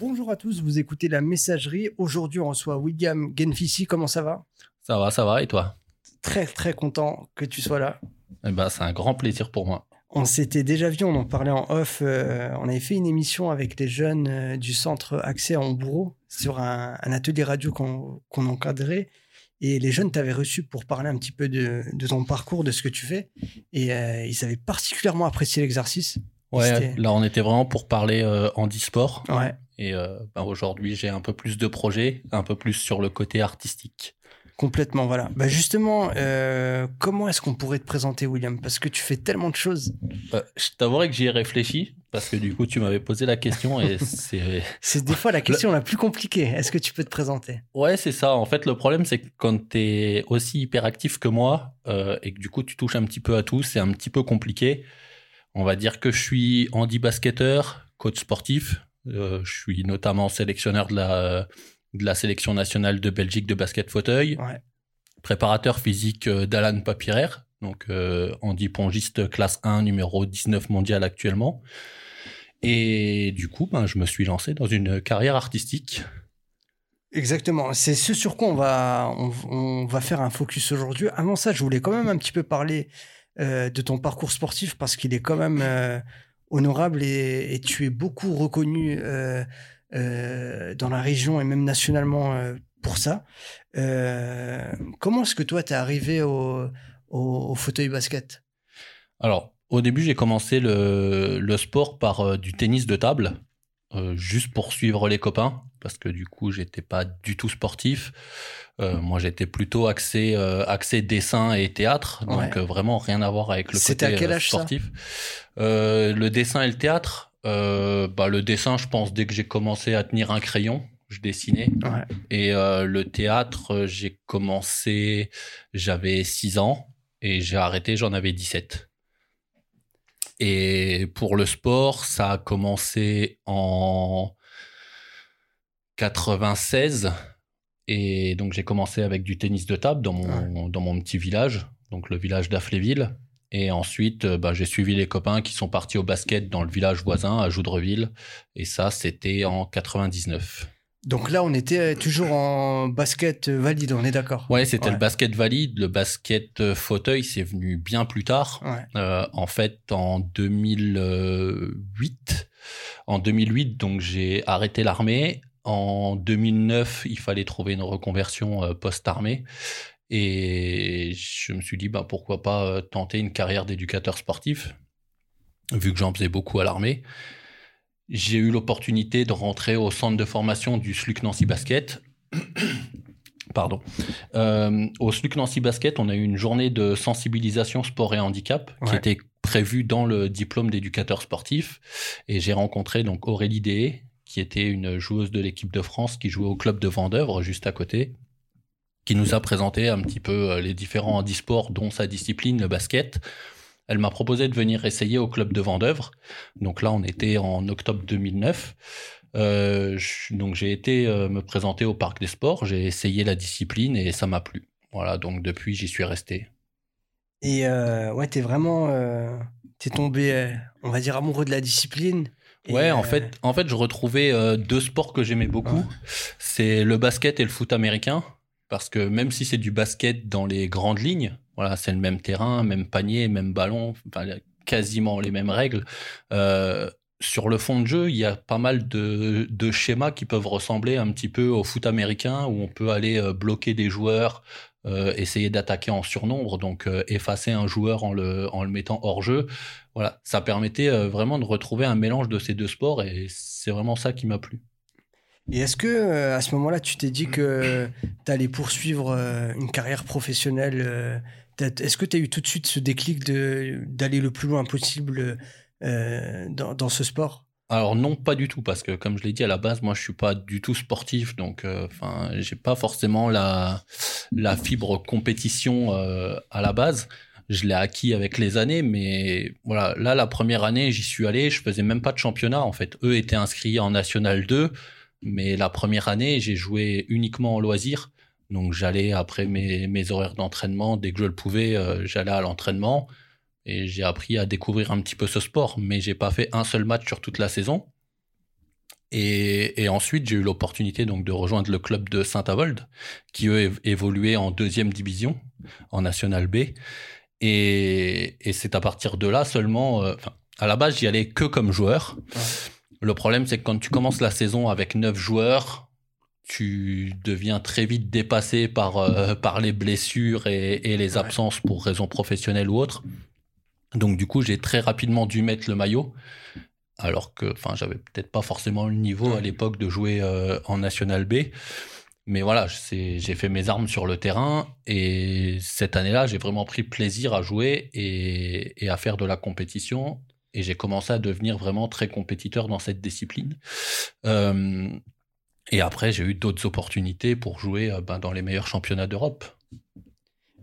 Bonjour à tous, vous écoutez la messagerie. Aujourd'hui, on reçoit William Genfissi. Comment ça va? Ça va, ça va. Et toi? Très, très content que tu sois là. eh ben, C'est un grand plaisir pour moi. On s'était déjà vu, on en parlait en off. euh, on avait fait une émission avec les jeunes euh, du centre Accès à Hambourg sur un, un atelier radio qu'on encadrait. Et les jeunes t'avaient reçu pour parler un petit peu de, de ton parcours, de ce que tu fais. Et euh, ils avaient particulièrement apprécié l'exercice. Ouais, là, on était vraiment pour parler euh, handisport. Ouais, Et euh, ben, aujourd'hui, j'ai un peu plus de projets, un peu plus sur le côté artistique. complètement, voilà. Bah justement, euh, comment est-ce qu'on pourrait te présenter, William? Parce que tu fais tellement de choses. Euh, je t'avouerai que j'y ai réfléchi, parce que du coup, tu m'avais posé la question et c'est. C'est des fois la question la plus compliquée. Est-ce que tu peux te présenter? Ouais, c'est ça. En fait, le problème, c'est que quand tu es aussi hyperactif que moi euh, et que du coup, tu touches un petit peu à tout, c'est un petit peu compliqué. On va dire que je suis handi-basketteur, coach sportif. Euh, je suis notamment sélectionneur de la, de la sélection nationale de Belgique de basket fauteuil. Ouais. Préparateur physique euh, d'Alan Papiraire, donc euh, handi-pongiste classe 1, numéro 19 mondial actuellement. Et du coup, ben, je me suis lancé dans une carrière artistique. Exactement. C'est ce sur quoi on va, on, on va faire un focus aujourd'hui. Avant ça, je voulais quand même un petit peu parler euh, de ton parcours sportif parce qu'il est quand même euh, honorable et, tu es beaucoup reconnu euh, dans la région et même nationalement pour ça. Comment est-ce que toi, tu es arrivé au, au, au fauteuil basket? Alors, au début, j'ai commencé le, sport par du tennis de table, juste pour suivre les copains, parce que du coup, j'étais pas du tout sportif. Euh, moi, j'étais plutôt axé, euh, axé dessin et théâtre, donc euh, vraiment rien à voir avec le C'était côté à quel euh, âge, ça? sportif. Euh, le dessin et le théâtre, euh, bah, le dessin, je pense, dès que j'ai commencé à tenir un crayon, je dessinais. Ouais. Et euh, le théâtre, j'ai commencé, j'avais 6 ans et j'ai arrêté, j'en avais 17. Et pour le sport, ça a commencé en 96. Et donc j'ai commencé avec du tennis de table dans mon, dans mon petit village, donc le village d'Affléville. Et ensuite, euh, bah, j'ai suivi les copains qui sont partis au basket dans le village voisin, à Joudreville. Et ça, c'était en 99. Donc là, on était toujours en basket valide, on est d'accord Ouais, c'était Ouais. le basket valide. Le basket euh, fauteuil, c'est venu bien plus tard. Ouais. Euh, en fait, en 2008, en 2008, donc j'ai arrêté l'armée. En 2009, il fallait trouver une reconversion euh, post-armée. Et je me suis dit, bah, pourquoi pas euh, tenter une carrière d'éducateur sportif, vu que j'en faisais beaucoup à l'armée. J'ai eu l'opportunité de rentrer au centre de formation du SLUC Nancy Basket. Pardon. Euh, au SLUC Nancy Basket, on a eu une journée de sensibilisation sport et handicap qui était prévue dans le diplôme d'éducateur sportif. Et j'ai rencontré donc Aurélie Dehé, qui était une joueuse de l'équipe de France qui jouait au club de Vendœuvre juste à côté, qui nous a présenté un petit peu euh, les différents handisports, dont sa discipline, le basket. Elle m'a proposé de venir essayer au club de Vendœuvre. Donc là, on était en octobre 2009. Euh, donc j'ai été euh, me présenter au parc des sports, j'ai essayé la discipline et ça m'a plu. Voilà, donc depuis j'y suis resté. Et ouais, t'es vraiment, t'es tombé, on va dire, amoureux de la discipline. Et, Ouais, en euh, fait, en fait, je retrouvais euh, deux sports que j'aimais beaucoup. Ouais. C'est le basket et le foot américain. Parce que même si c'est du basket dans les grandes lignes, voilà, c'est le même terrain, même panier, même ballon, quasiment les mêmes règles. Euh, sur le fond de jeu, il y a pas mal de, de schémas qui peuvent ressembler un petit peu au foot américain, où on peut aller bloquer des joueurs, essayer d'attaquer en surnombre, donc effacer un joueur en le, en le mettant hors jeu. Voilà, ça permettait euh, vraiment de retrouver un mélange de ces deux sports et c'est vraiment ça qui m'a plu. Et est-ce que euh, à ce moment-là, tu t'es dit que t'allais poursuivre euh, une carrière professionnelle euh, Est-ce que tu as eu tout de suite ce déclic d'aller le plus loin possible euh, dans, dans ce sport? Alors non, pas du tout, parce que comme je l'ai dit à la base, moi je suis pas du tout sportif, donc euh, enfin j'ai pas forcément la la fibre compétition euh, à la base. Je l'ai acquis avec les années, mais voilà, là la première année j'y suis allé, je faisais même pas de championnat en fait. Eux étaient inscrits en National 2, mais la première année j'ai joué uniquement en loisir. Donc j'allais après mes, mes horaires d'entraînement, dès que je le pouvais, euh, j'allais à l'entraînement et j'ai appris à découvrir un petit peu ce sport. Mais j'ai pas fait un seul match sur toute la saison. Et, ensuite, j'ai eu l'opportunité donc de rejoindre le club de Saint-Avold, qui eux évoluait en deuxième division, en National B. Et, c'est à partir de là seulement. Euh, à la base, j'y allais que comme joueur. Le problème, c'est que quand tu commences la saison avec neuf joueurs, tu deviens très vite dépassé par, euh, par les blessures et, les absences pour raisons professionnelles ou autres. Donc du coup, j'ai très rapidement dû mettre le maillot alors que enfin j'avais peut-être pas forcément le niveau à l'époque de jouer euh, en National B. Mais voilà, j'ai fait mes armes sur le terrain et cette année-là, j'ai vraiment pris plaisir à jouer et, à faire de la compétition. Et j'ai commencé à devenir vraiment très compétiteur dans cette discipline. Euh, et après, j'ai eu d'autres opportunités pour jouer euh, ben, dans les meilleurs championnats d'Europe.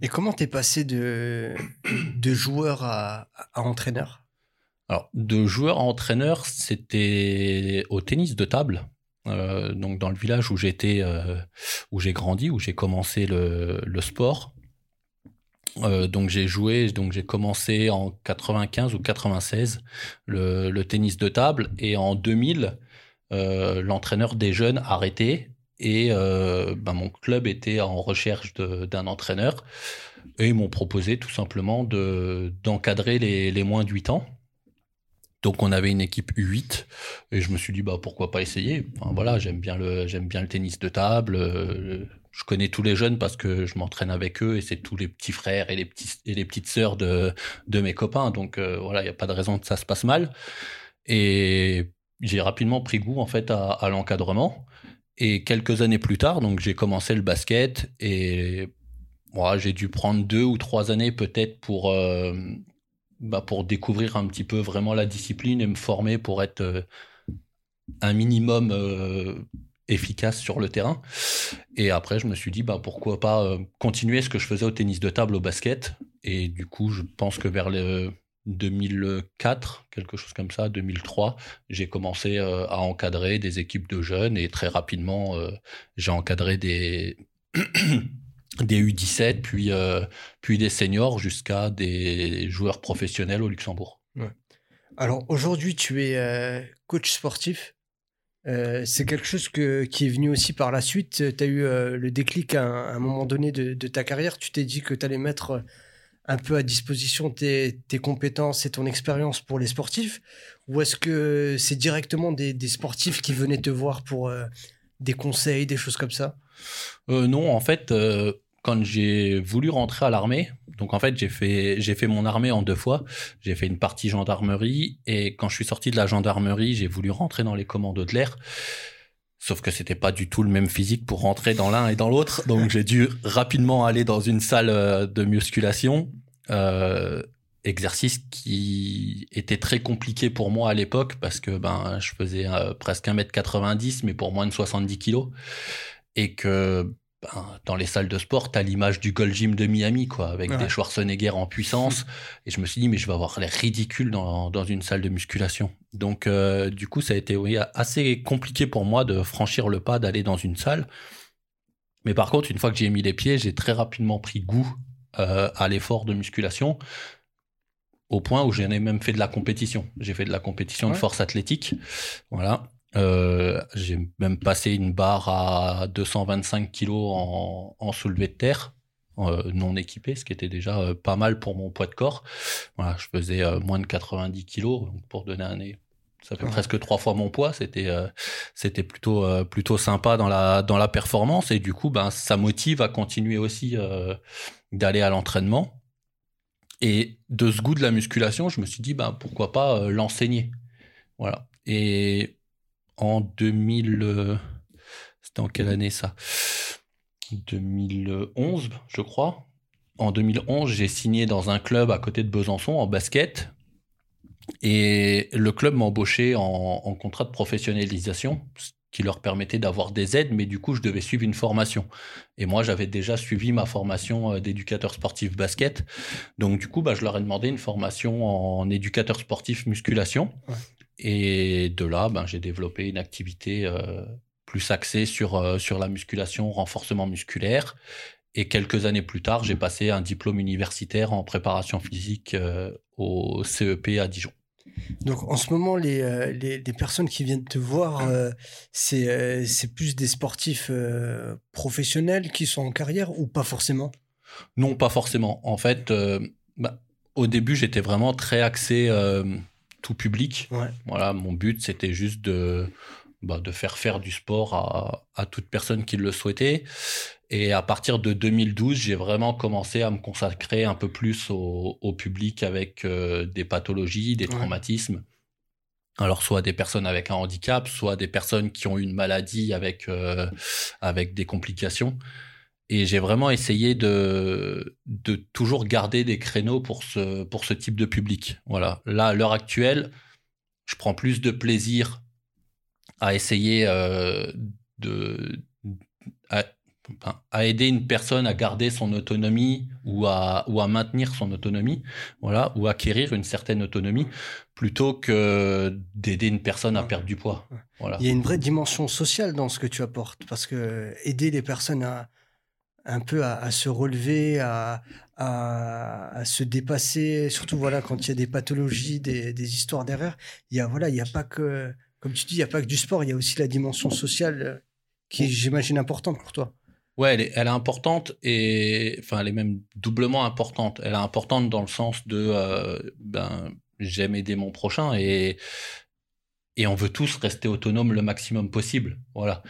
Et comment t'es passé de, de joueur à, à entraîneur? Alors, de joueur à entraîneur, c'était au tennis de table. Euh, donc dans le village où j'étais, euh, où j'ai grandi, où j'ai commencé le, sport. Euh, donc j'ai joué, donc j'ai commencé en 95 ou 96 le, tennis de table et en 2000 l'entraîneur des jeunes a arrêté et ben, mon club était en recherche d'un entraîneur et ils m'ont proposé tout simplement de d'encadrer les, les moins de 8 ans. Donc on avait une équipe U8 et je me suis dit bah pourquoi pas essayer? voilà, j'aime bien le j'aime bien le tennis de table. Euh, je connais tous les jeunes parce que je m'entraîne avec eux et c'est tous les petits frères et les petits et les petites sœurs de de mes copains. Donc euh, voilà, il n'y a pas de raison que ça se passe mal. Et j'ai rapidement pris goût en fait à, l'encadrement. Et quelques années plus tard, donc j'ai commencé le basket et moi j'ai dû prendre deux ou trois années peut-être pour euh, bah, pour découvrir un petit peu vraiment la discipline et me former pour être euh, un minimum euh, efficace sur le terrain. Et après, je me suis dit, bah, pourquoi pas euh, continuer ce que je faisais au tennis de table, au basket. Et du coup, je pense que vers le 2004, quelque chose comme ça, 2003, j'ai commencé à encadrer des équipes de jeunes et très rapidement, j'ai encadré des des U17, puis, euh, puis des seniors jusqu'à des joueurs professionnels au Luxembourg. Alors aujourd'hui, tu es euh, coach sportif. Euh, c'est quelque chose que, qui est venu aussi par la suite. Tu as eu le déclic à un, moment donné de, ta carrière. Tu t'es dit que tu allais mettre un peu à disposition tes, tes compétences et ton expérience pour les sportifs Ou est-ce que c'est directement des, des, sportifs qui venaient te voir pour des conseils, des choses comme ça? Non, en fait, quand j'ai voulu rentrer à l'armée, donc en fait j'ai fait mon armée en deux fois. J'ai fait une partie gendarmerie et quand je suis sorti de la gendarmerie, j'ai voulu rentrer dans les commandos de l'air. Sauf que c'était pas du tout le même physique pour rentrer dans l'un et dans l'autre, donc j'ai dû rapidement aller dans une salle euh, de musculation. Euh, exercice qui était très compliqué pour moi à l'époque parce que ben je faisais euh, presque 1m90 mais pour moins de 70 kilos et que dans les salles de sport, t'as l'image du Gold Gym de Miami, quoi, avec des Schwarzenegger en puissance. Et je me suis dit, mais je vais avoir l'air ridicule dans, dans, une salle de musculation. Donc, euh, du coup, ça a été oui, assez compliqué pour moi de franchir le pas, d'aller dans une salle. Mais par contre, une fois que j'ai mis les pieds, j'ai très rapidement pris goût euh, à l'effort de musculation, au point où j'en ai même fait de la compétition. J'ai fait de la compétition de force athlétique. Voilà. Euh, j'ai même passé une barre à 225 kg en, en soulevé de terre, euh, non équipé, ce qui était déjà euh, pas mal pour mon poids de corps. Voilà, je faisais moins de 90 kg, pour donner un ça fait presque trois fois mon poids. C'était c'était plutôt plutôt sympa dans la dans la performance et du coup ben ça motive à continuer aussi d'aller à l'entraînement. Et de ce goût de la musculation, je me suis dit ben pourquoi pas l'enseigner. Voilà. Et en 2000. Euh, c'était en quelle année ça? 2011, je crois. En 2011, j'ai signé dans un club à côté de Besançon en basket. Et le club m'a embauché en, contrat de professionnalisation, ce qui leur permettait d'avoir des aides, mais du coup, je devais suivre une formation. Et moi, j'avais déjà suivi ma formation euh, d'éducateur sportif basket. Donc, du coup, bah, je leur ai demandé une formation en éducateur sportif musculation. Et de là, ben, j'ai développé une activité euh, plus axée sur, euh, sur la musculation, renforcement musculaire. Et quelques années plus tard, j'ai passé un diplôme universitaire en préparation physique euh, au CEP à Dijon. Donc en ce moment, les, les, personnes qui viennent te voir, c'est c'est plus des sportifs professionnels qui sont en carrière ou pas forcément? Non, pas forcément. En fait, bah, au début, j'étais vraiment très axé tout public. Voilà, mon but, c'était juste de, bah, de faire faire du sport à, à, toute personne qui le souhaitait. Et à partir de 2012, j'ai vraiment commencé à me consacrer un peu plus au, au public avec euh, des pathologies, des traumatismes. Alors soit des personnes avec un handicap, soit des personnes qui ont une maladie avec euh, avec des complications. Et j'ai vraiment essayé de de toujours garder des créneaux pour ce pour ce type de public. Voilà. Là, à l'heure actuelle, je prends plus de plaisir à essayer euh, de à, aider une personne à garder son autonomie ou à, ou à maintenir son autonomie, voilà, ou acquérir une certaine autonomie, plutôt que d'aider une personne à perdre du poids. Voilà. Il y a une vraie dimension sociale dans ce que tu apportes, parce que aider les personnes à un peu à, se relever, à, se dépasser, surtout voilà quand il y a des pathologies, des, histoires derrière. Il y a voilà, il y a pas que comme tu dis, il n'y a pas que du sport, il y a aussi la dimension sociale euh, qui est, j'imagine, importante pour toi. Ouais, elle est, importante et enfin, elle est même doublement importante. Elle est importante dans le sens de euh, ben, j'aime aider mon prochain et et on veut tous rester autonomes le maximum possible. Voilà.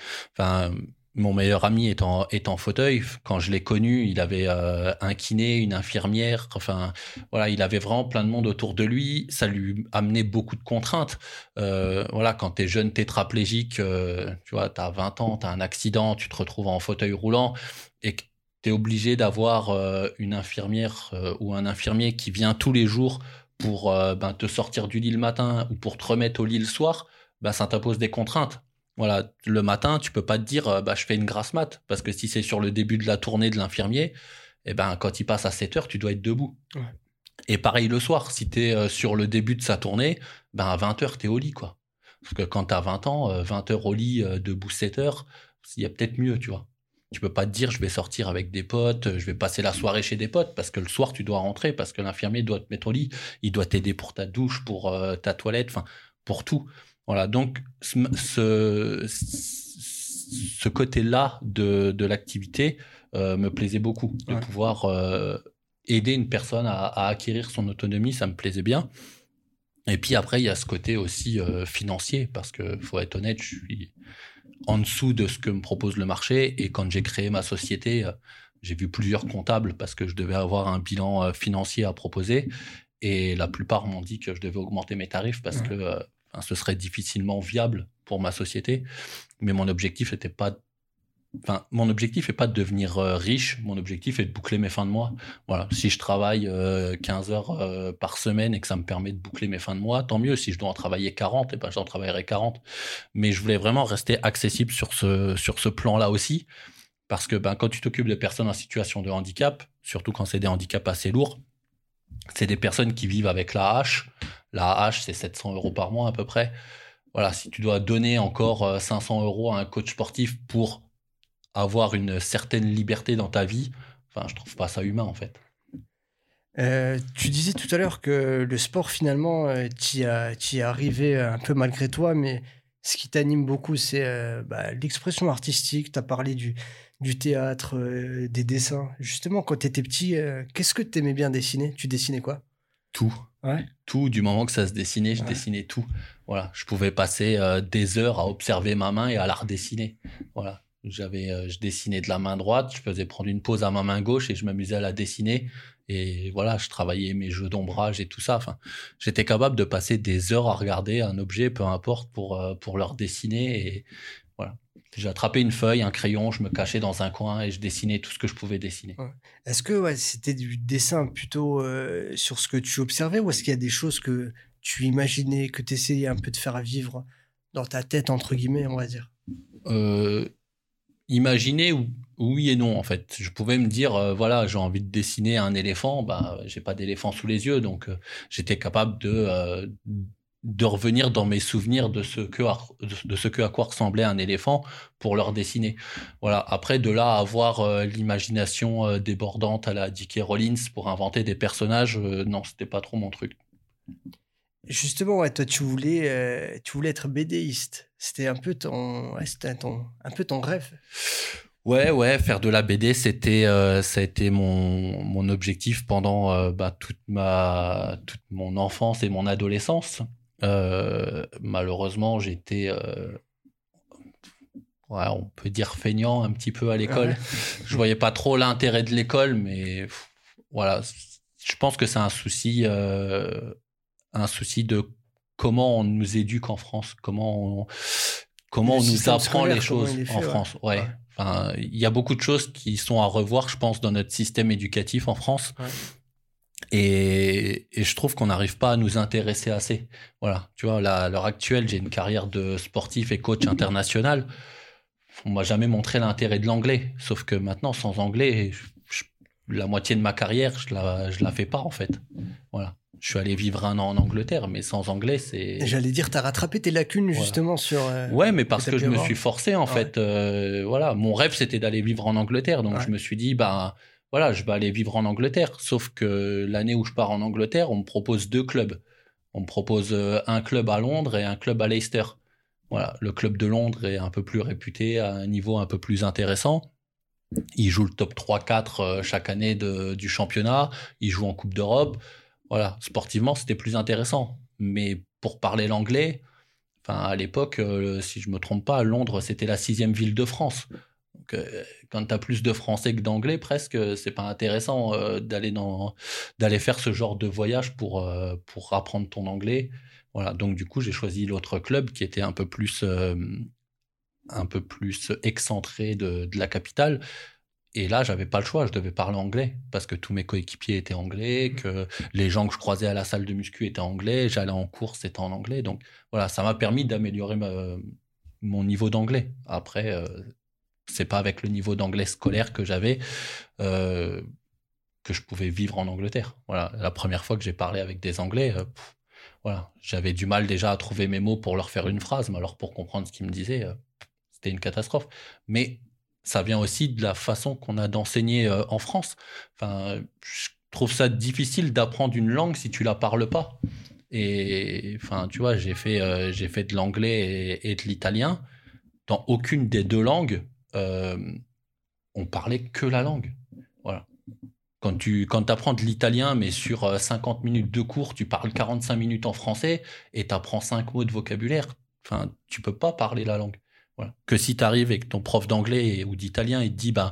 Mon meilleur ami est en, fauteuil. Quand je l'ai connu, il avait euh, un kiné, une infirmière. Enfin, voilà, il avait vraiment plein de monde autour de lui. Ça lui amenait beaucoup de contraintes. Euh, voilà, quand tu es jeune tétraplégique, euh, tu vois, tu as 20 ans, tu as un accident, tu te retrouves en fauteuil roulant et que tu es obligé d'avoir une infirmière ou un infirmier qui vient tous les jours pour ben, te sortir du lit le matin ou pour te remettre au lit le soir, ben, ça t'impose des contraintes. Voilà, le matin, tu peux pas te dire, euh, bah, je fais une grasse mat, parce que si c'est sur le début de la tournée de l'infirmier, eh ben, quand il passe à 7 heures, tu dois être debout. Et pareil le soir, si tu es euh, sur le début de sa tournée, ben, à 20 heures, tu es au lit, quoi. Parce que quand tu as 20 ans, 20 euh, heures au lit, debout 7 heures, il y a peut-être mieux, tu vois. Tu peux pas te dire, je vais sortir avec des potes, je vais passer la soirée chez des potes, parce que le soir, tu dois rentrer, parce que l'infirmier doit te mettre au lit, il doit t'aider pour ta douche, pour ta toilette, enfin, pour tout. Voilà, donc ce, ce côté-là de, de l'activité euh, me plaisait beaucoup, de pouvoir euh, aider une personne à, à, acquérir son autonomie, ça me plaisait bien. Et puis après, il y a ce côté aussi euh, financier, parce que faut être honnête, je suis en dessous de ce que me propose le marché. Et quand j'ai créé ma société, j'ai vu plusieurs comptables parce que je devais avoir un bilan financier à proposer. Et la plupart m'ont dit que je devais augmenter mes tarifs parce que ce serait difficilement viable pour ma société. Mais mon objectif n'était pas mon objectif est pas de devenir euh, riche, mon objectif est de boucler mes fins de mois. Voilà, si je travaille 15 euh, heures euh, par semaine et que ça me permet de boucler mes fins de mois, tant mieux. Si je dois en travailler 40, et eh ben j'en travaillerai 40. Mais je voulais vraiment rester accessible sur ce sur ce plan-là aussi, parce que ben quand tu t'occupes de personnes en situation de handicap, surtout quand c'est des handicaps assez lourds, c'est des personnes qui vivent avec la hache. La hache, c'est 700 euros par mois à peu près. Voilà, si tu dois donner encore 500 euh, euros à un coach sportif pour avoir une certaine liberté dans ta vie, enfin, je trouve pas ça humain en fait. Euh, tu disais tout à l'heure que le sport, finalement, euh, tu y, es arrivé un peu malgré toi, mais ce qui t'anime beaucoup, c'est bah, l'expression artistique. Tu as parlé du, du théâtre, euh, des dessins. Justement, quand tu étais petit, euh, qu'est-ce que tu aimais bien dessiner? Tu dessinais quoi? Tout. Ouais. Tout, du moment que ça se dessinait, je dessinais tout. Voilà, je pouvais passer euh, des heures à observer ma main et à la redessiner. Voilà, j'avais, je dessinais de la main droite, je faisais prendre une pause à ma main gauche et je m'amusais à la dessiner. Et voilà, je travaillais mes jeux d'ombrage et tout ça. Enfin, j'étais capable de passer des heures à regarder un objet, peu importe, pour pour leur dessiner. Et voilà, j'ai attrapé une feuille, un crayon, je me cachais dans un coin et je dessinais tout ce que je pouvais dessiner. Est-ce que ouais, c'était du dessin plutôt euh, sur ce que tu observais ou est-ce qu'il y a des choses que tu imaginais, que tu essayais un peu de faire vivre dans ta tête, entre guillemets, on va dire? Euh, Imaginer, oui et non, en fait. Je pouvais me dire, euh, voilà, j'ai envie de dessiner un éléphant, bah, j'ai pas d'éléphant sous les yeux, donc j'étais capable de de revenir dans mes souvenirs de ce que de ce que à quoi ressemblait un éléphant pour leur dessiner. Voilà. Après de là à avoir euh, l'imagination euh, débordante à la J.K. Rollins pour inventer des personnages, euh, non, c'était pas trop mon truc. Justement, ouais, toi, tu voulais, euh, tu voulais être BDiste. C'était un peu ton, ouais, ton, un peu ton rêve. Ouais, ouais, faire de la BD, c'était, euh, ça a été mon, mon objectif pendant euh, bah, toute ma, toute mon enfance et mon adolescence. Malheureusement, j'étais, ouais, on peut dire feignant un petit peu à l'école. Je voyais pas trop l'intérêt de l'école, mais voilà, je pense que c'est un souci un souci de comment on nous éduque en France, comment on, comment on nous apprend les choses en France. Ouais. Enfin, il y a beaucoup de choses qui sont à revoir, je pense, dans notre système éducatif en France. Et, et, je trouve qu'on n'arrive pas à nous intéresser assez. Voilà, tu vois, à l'heure actuelle, j'ai une carrière de sportif et coach international. On m'a jamais montré l'intérêt de l'anglais. Sauf que maintenant, sans anglais, la moitié de ma carrière, je la, je la fais pas en fait. Voilà je suis allé vivre un an en Angleterre, mais sans anglais, c'est. J'allais dire, tu as rattrapé tes lacunes justement sur. Euh, ouais, mais parce que je me suis forcé en fait. Euh, voilà, mon rêve c'était d'aller vivre en Angleterre, donc je me suis dit, bah voilà, je vais aller vivre en Angleterre. Sauf que l'année où je pars en Angleterre, on me propose deux clubs. On me propose euh, un club à Londres et un club à Leicester. Voilà, le club de Londres est un peu plus réputé, à un niveau un peu plus intéressant. Il joue le top 3-4 chaque année du championnat. Il joue en Coupe d'Europe. Voilà, sportivement, c'était plus intéressant. Mais pour parler l'anglais, enfin, à l'époque, euh, si je me trompe pas, Londres, c'était la sixième ville de France. Donc, euh, quand tu as plus de français que d'anglais, presque, c'est pas intéressant euh, d'aller dans, d'aller faire ce genre de voyage pour, pour apprendre ton anglais. Voilà, donc du coup, j'ai choisi l'autre club qui était un peu plus, un peu plus excentré de, de la capitale. Et là, j'avais pas le choix, je devais parler anglais parce que tous mes coéquipiers étaient anglais, mmh. que les gens que je croisais à la salle de muscu étaient anglais, j'allais en course, c'était en anglais. Donc voilà, ça m'a permis d'améliorer mon niveau d'anglais. Après, euh, c'est pas avec le niveau d'anglais scolaire que j'avais euh, que je pouvais vivre en Angleterre. Voilà, la première fois que j'ai parlé avec des Anglais, euh, voilà, j'avais du mal déjà à trouver mes mots pour leur faire une phrase, mais alors pour comprendre ce qu'ils me disaient, c'était une catastrophe. Mais ça vient aussi de la façon qu'on a d'enseigner euh, en France. Enfin, je trouve ça difficile d'apprendre une langue si tu la parles pas. Et enfin, tu vois, j'ai fait, euh, j'ai fait de l'anglais et, de l'italien. Dans aucune des deux langues, euh, on parlait que la langue. Voilà. Quand tu quand apprends de l'italien, mais sur 50 minutes de cours, tu parles 45 minutes en français et tu apprends 5 mots de vocabulaire, enfin, tu peux pas parler la langue. Que si tu arrives avec ton prof d'anglais ou d'italien, il te dit, ben,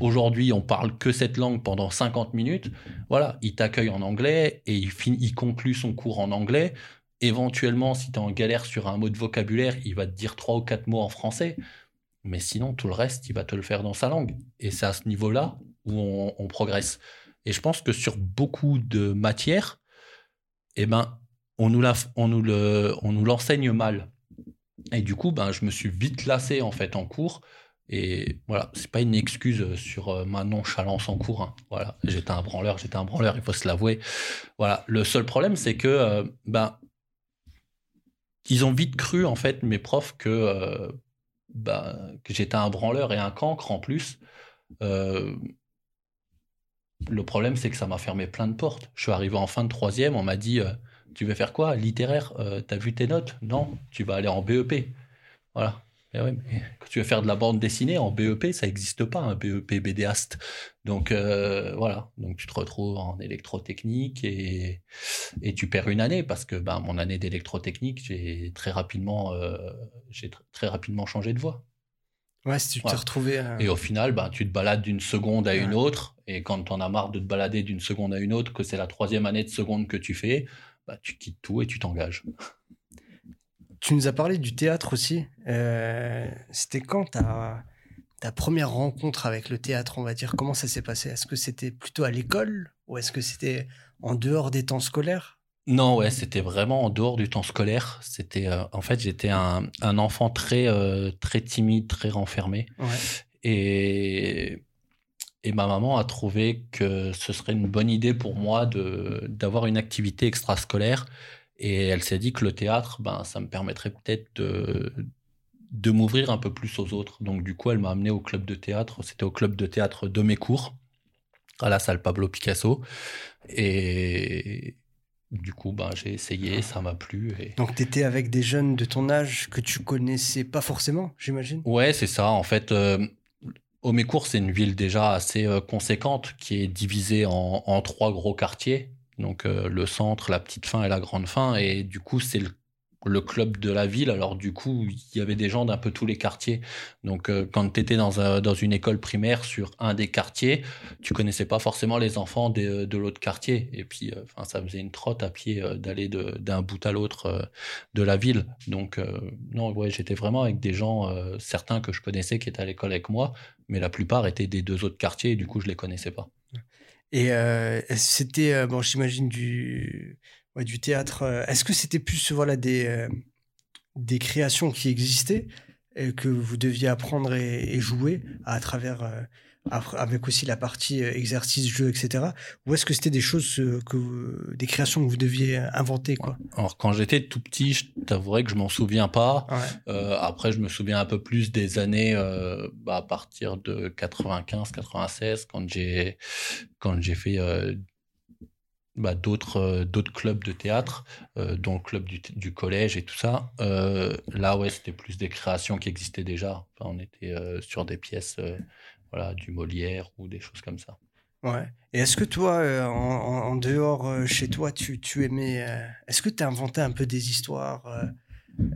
aujourd'hui, on parle que cette langue pendant 50 minutes, voilà, il t'accueille en anglais et il, il conclut son cours en anglais. Éventuellement, si tu es en galère sur un mot de vocabulaire, il va te dire trois ou quatre mots en français. Mais sinon, tout le reste, il va te le faire dans sa langue. Et c'est à ce niveau-là où on, progresse. Et je pense que sur beaucoup de matières, eh ben, on nous, on nous, le, on nous l'enseigne mal. Et du coup, ben, je me suis vite lassé en fait en cours. Et voilà, c'est pas une excuse sur euh, ma nonchalance en cours. Hein. Voilà, j'étais un branleur, j'étais un branleur, il faut se l'avouer. Voilà, le seul problème, c'est que euh, ben ils ont vite cru en fait mes profs que euh, ben, que j'étais un branleur et un cancre en plus. le problème, c'est que ça m'a fermé plein de portes. Je suis arrivé en fin de troisième, on m'a dit tu veux faire quoi? Littéraire euh, T'as vu tes notes? Non, tu vas aller en BEP. Voilà. Eh quand tu veux faire de la bande dessinée en BEP, ça n'existe pas un BEP BDaste. Donc euh, voilà, donc tu te retrouves en électrotechnique et, et tu perds une année parce que ben, mon année d'électrotechnique, j'ai très rapidement euh, j'ai très rapidement changé de voie. Ouais, si tu t'es retrouvé. Et au final, ben, tu te balades d'une seconde à une autre. Et quand tu en as marre de te balader d'une seconde à une autre, que c'est la troisième année de seconde que tu fais, bah, tu quittes tout et tu t'engages. Tu nous as parlé du théâtre aussi. Euh, c'était quand ta, ta première rencontre avec le théâtre, on va dire? Comment ça s'est passé? Est-ce que c'était plutôt à l'école ou est-ce que c'était en dehors des temps scolaires? Non, ouais, c'était vraiment en dehors du temps scolaire. C'était, euh, en fait, j'étais un, un, enfant très, euh, très timide, très renfermé. Et et ma maman a trouvé que ce serait une bonne idée pour moi de d'avoir une activité extrascolaire. Et elle s'est dit que le théâtre, ben, ça me permettrait peut-être de, de m'ouvrir un peu plus aux autres. Donc, du coup, elle m'a amené au club de théâtre. C'était au club de théâtre de mes cours, à la salle Pablo Picasso. Et du coup, ben, j'ai essayé, ça m'a plu. Et... Donc, tu étais avec des jeunes de ton âge que tu connaissais pas forcément, j'imagine? Ouais, c'est ça. En fait, euh, Omécourt, c'est une ville déjà assez euh, conséquente qui est divisée en, en trois gros quartiers. Donc, euh, le centre, la petite fin et la grande fin. Et du coup, c'est le club de la ville. Alors du coup, il y avait des gens d'un peu tous les quartiers. Donc euh, quand tu étais dans, dans une école primaire sur un des quartiers, tu connaissais pas forcément les enfants de, de l'autre quartier. Et puis, euh, ça faisait une trotte à pied euh, d'aller d'un bout à l'autre de la ville. Donc non, ouais, j'étais vraiment avec des gens, certains que je connaissais qui étaient à l'école avec moi, mais la plupart étaient des deux autres quartiers et du coup, je les connaissais pas. Et c'était, bon, j'imagine du ouais, du théâtre. Euh, est-ce que c'était plus voilà, des, euh, des créations qui existaient et que vous deviez apprendre et, jouer à travers, euh, avec aussi la partie exercice, jeu, etc. Ou est-ce que c'était des choses, que des créations que vous deviez inventer quoi? Alors, quand j'étais tout petit, je t'avouerais que je m'en souviens pas. après, je me souviens un peu plus des années bah, à partir de 95, 96, quand j'ai quand j'ai fait bah, d'autres euh, d'autres clubs de théâtre, euh, dont le club du, du, collège et tout ça. Euh, là, ouais, c'était plus des créations qui existaient déjà. Enfin, on était sur des pièces, voilà, du Molière ou des choses comme ça. Ouais. Et est-ce que toi, en, en, dehors chez toi, tu, tu aimais. est-ce que tu as inventé un peu des histoires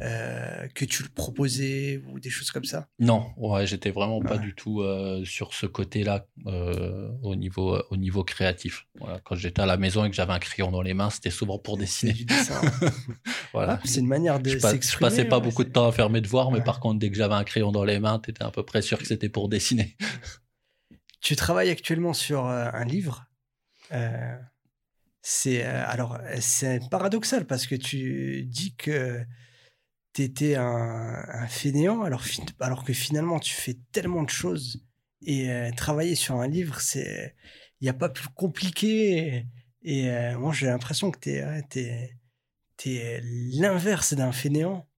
euh, que tu le proposais ou des choses comme ça? Non, ouais, j'étais vraiment pas du tout euh, sur ce côté-là euh, au niveau au niveau créatif. Voilà, quand j'étais à la maison et que j'avais un crayon dans les mains, c'était souvent pour dessiner. voilà, ah, c'est une manière de s'exprimer. Je, passais pas beaucoup de temps à faire mes devoirs, mais par contre, dès que j'avais un crayon dans les mains, tu étais à peu près sûr que c'était pour dessiner. tu travailles actuellement sur un livre. c'est alors c'est paradoxal parce que tu dis que t'étais un, fainéant alors, alors que finalement tu fais tellement de choses et euh, travailler sur un livre c'est il n'y a pas plus compliqué et, euh, moi j'ai l'impression que t'es es, es, l'inverse d'un fainéant.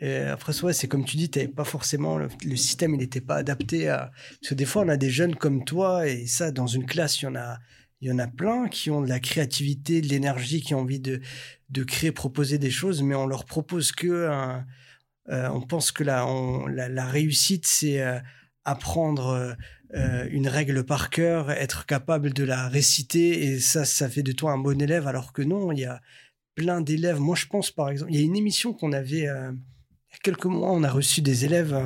Après ça c'est comme tu dis t'avais pas forcément le, système il n'était pas adapté à parce que des fois on a des jeunes comme toi et ça dans une classe il y en a il y en a plein qui ont de la créativité, de l'énergie, qui ont envie de, de créer, proposer des choses, mais on leur propose que euh, on pense que la, la, réussite, c'est euh, apprendre euh, une règle par cœur, être capable de la réciter, et ça, ça fait de toi un bon élève, alors que non, il y a plein d'élèves. Moi, je pense, par exemple, il y a une émission qu'on avait il y a quelques mois, on a reçu des élèves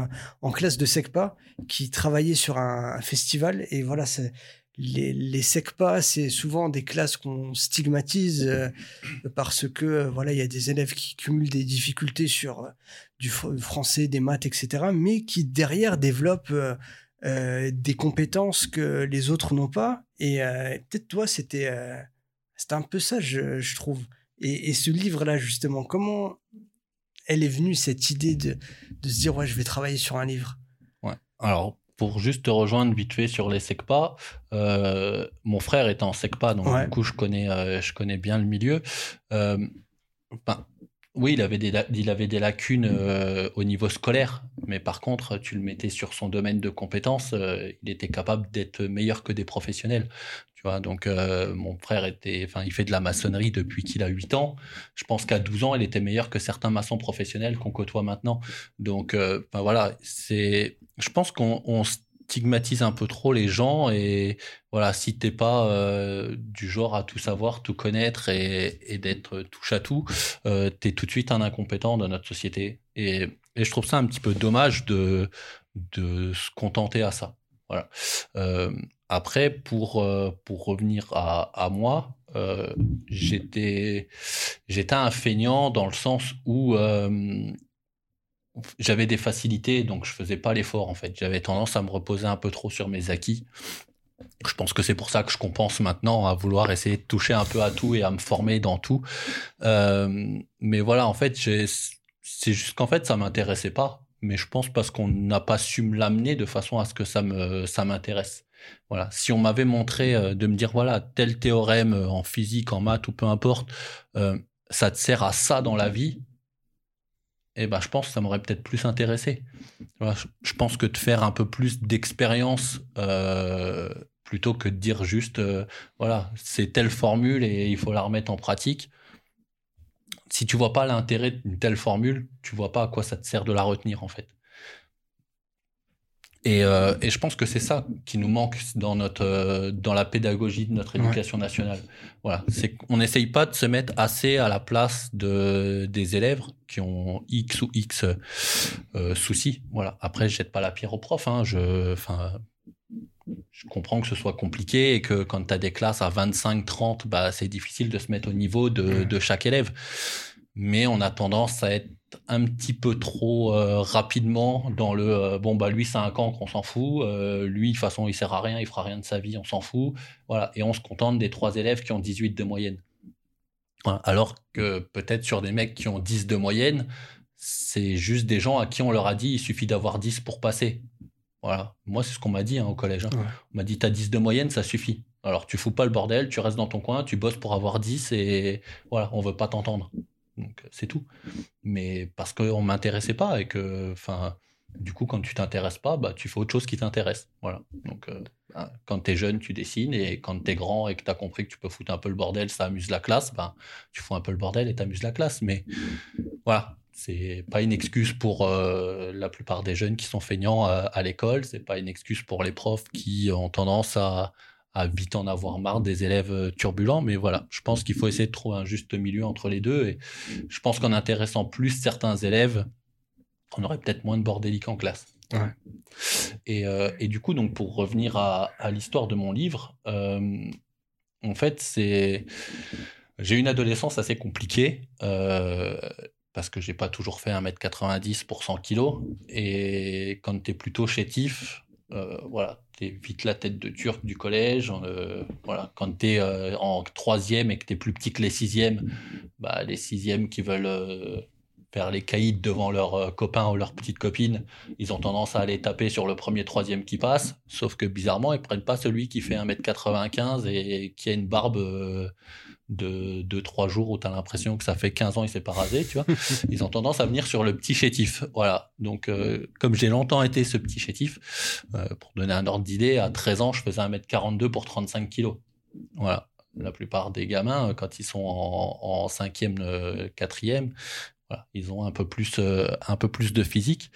en classe de SECPA qui travaillaient sur un, un festival, et voilà, c'est les, les SECPA, c'est souvent des classes qu'on stigmatise euh, parce que euh, voilà, il y a des élèves qui cumulent des difficultés sur euh, du français, des maths, etc., mais qui derrière développent des compétences que les autres n'ont pas. Et peut-être toi, c'était un peu ça, je, je trouve. Et, et ce livre-là, justement, comment elle est venue cette idée de, de se dire ouais, je vais travailler sur un livre? Ouais. Alors pour juste te rejoindre vite fait sur les SECPA, euh, mon frère était en SECPA, donc du coup je connais, euh, je connais bien le milieu. Euh, oui, il avait des, il avait des lacunes au niveau scolaire, mais par contre, tu le mettais sur son domaine de compétences, il était capable d'être meilleur que des professionnels. Donc mon frère était, enfin, il fait de la maçonnerie depuis qu'il a 8 ans. Je pense qu'à 12 ans, il était meilleur que certains maçons professionnels qu'on côtoie maintenant. Donc, ben voilà, c'est je pense qu'on stigmatise un peu trop les gens et voilà, si t'es pas euh, du genre à tout savoir, tout connaître et, d'être touche à tout, euh, tu es tout de suite un incompétent dans notre société. Et, je trouve ça un petit peu dommage de, de se contenter à ça. Voilà. Euh, après, pour, pour revenir à, à moi, j'étais j'étais un feignant dans le sens où j'avais des facilités, donc je faisais pas l'effort en fait. J'avais tendance à me reposer un peu trop sur mes acquis. Je pense que c'est pour ça que je compense maintenant à vouloir essayer de toucher un peu à tout et à me former dans tout. Euh, mais voilà, en fait, c'est juste qu'en fait, ça m'intéressait pas. Mais je pense parce qu'on n'a pas su me l'amener de façon à ce que ça me ça m'intéresse. Voilà. Si on m'avait montré euh, de me dire voilà tel théorème en physique, en maths ou peu importe, euh, ça te sert à ça dans la vie eh ben, je pense que ça m'aurait peut-être plus intéressé. Je pense que de faire un peu plus d'expérience, euh, plutôt que de dire juste, voilà, c'est telle formule et il faut la remettre en pratique. Si tu vois pas l'intérêt d'une telle formule, tu vois pas à quoi ça te sert de la retenir en fait. Et, euh, et, je pense que c'est ça qui nous manque dans notre euh, dans la pédagogie de notre éducation nationale. Voilà, c'est qu'on n'essaye pas de se mettre assez à la place de des élèves qui ont X ou X euh, soucis. Voilà. Après, je jette pas la pierre aux profs. Hein. Je, enfin, je comprends que ce soit compliqué et que quand tu as des classes à 25, 30, bah c'est difficile de se mettre au niveau de, de chaque élève. Mais on a tendance à être un petit peu trop euh, rapidement dans le euh, bon bah lui c'est un camp qu'on s'en fout euh, lui de toute façon il sert à rien il fera rien de sa vie on s'en fout. Voilà. Et on se contente des trois élèves qui ont 18 de moyenne. Alors que peut-être sur des mecs qui ont 10 de moyenne c'est juste des gens à qui on leur a dit il suffit d'avoir 10 pour passer. Voilà. Moi c'est ce qu'on m'a dit hein, au collège hein. on m'a dit t'as 10 de moyenne ça suffit. Alors tu fous pas le bordel tu restes dans ton coin tu bosses pour avoir 10 et voilà on veut pas t'entendre donc c'est tout. Mais parce qu'on m'intéressait pas et que, du coup, quand tu t'intéresses pas, bah, tu fais autre chose qui t'intéresse. Voilà. Donc, euh, bah, quand tu es jeune, tu dessines et quand tu es grand et que tu as compris que tu peux foutre un peu le bordel, ça amuse la classe, bah, tu fous un peu le bordel et t'amuses la classe. Mais voilà, c'est pas une excuse pour euh, la plupart des jeunes qui sont feignants à, à l'école, c'est pas une excuse pour les profs qui ont tendance à, à vite en avoir marre des élèves euh, turbulents. Mais voilà, je pense qu'il faut essayer de trouver un juste milieu entre les deux. Et je pense qu'en intéressant plus certains élèves, on aurait peut-être moins de bordélique en classe. Et, euh, et, du coup, donc pour revenir à, à l'histoire de mon livre, euh, en fait, c'est j'ai une adolescence assez compliquée. parce que j'ai pas toujours fait 1m90 pour 100 kg. Et quand tu es plutôt chétif, voilà, vite la tête de turc du collège. Euh, voilà, quand tu es euh, en troisième et que tu es plus petit que les sixièmes, bah, les sixièmes qui veulent euh, faire les caïds devant leurs copains ou leurs petites copines, ils ont tendance à aller taper sur le premier troisième qui passe. Sauf que bizarrement, ils prennent pas celui qui fait 1m95 et qui a une barbe de 2-3 jours où tu as l'impression que ça fait 15 ans il s'est pas rasé, tu vois. Ils ont tendance à venir sur le petit chétif. Voilà. Donc, euh, comme j'ai longtemps été ce petit chétif, euh, pour donner un ordre d'idée, à 13 ans, je faisais 1m42 pour 35 kilos. Voilà. La plupart des gamins, euh, quand ils sont en, 5e, 4e, voilà, ils ont un peu plus, un peu plus de physique.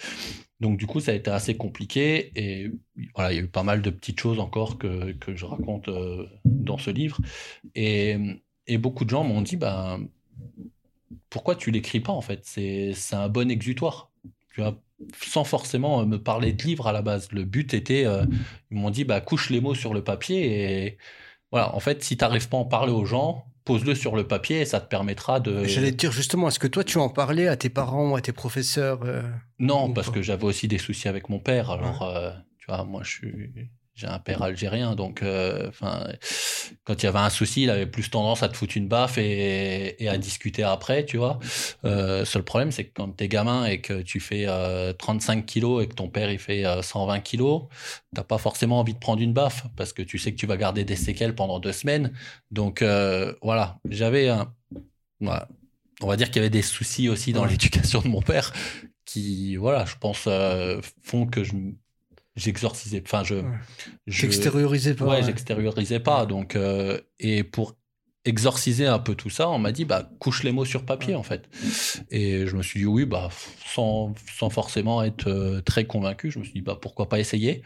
Donc du coup, ça a été assez compliqué et voilà, il y a eu pas mal de petites choses encore que, que je raconte dans ce livre. Et et beaucoup de gens m'ont dit, ben, pourquoi tu l'écris pas en fait? C'est un bon exutoire. Tu vois, sans forcément me parler de livre à la base. Le but était, euh, ils m'ont dit, bah, couche les mots sur le papier et voilà. En fait, si tu n'arrives pas à en parler aux gens, pose-le sur le papier et ça te permettra de. J'allais te dire justement, est-ce que toi tu en parlais à tes parents ou à tes professeurs euh, Non, parce que j'avais aussi des soucis avec mon père. Alors, euh, tu vois, moi je suis j'ai un père algérien, donc euh, quand il y avait un souci, il avait plus tendance à te foutre une baffe et, et à discuter après, tu vois. Euh, seul problème, c'est que quand t'es gamin et que tu fais 35 euh, kilos et que ton père il fait 120 kilos, t'as pas forcément envie de prendre une baffe parce que tu sais que tu vas garder des séquelles pendant deux semaines. Donc voilà, j'avais un, on va dire qu'il y avait des soucis aussi dans l'éducation de mon père qui, voilà, je pense, font que je j'exorcisais enfin je j'extériorisais pas ouais, j'extériorisais pas donc euh, et pour exorciser un peu tout ça on m'a dit bah couche les mots sur papier en fait. Et je me suis dit oui bah sans, sans forcément être euh, très convaincu je me suis dit bah pourquoi pas essayer?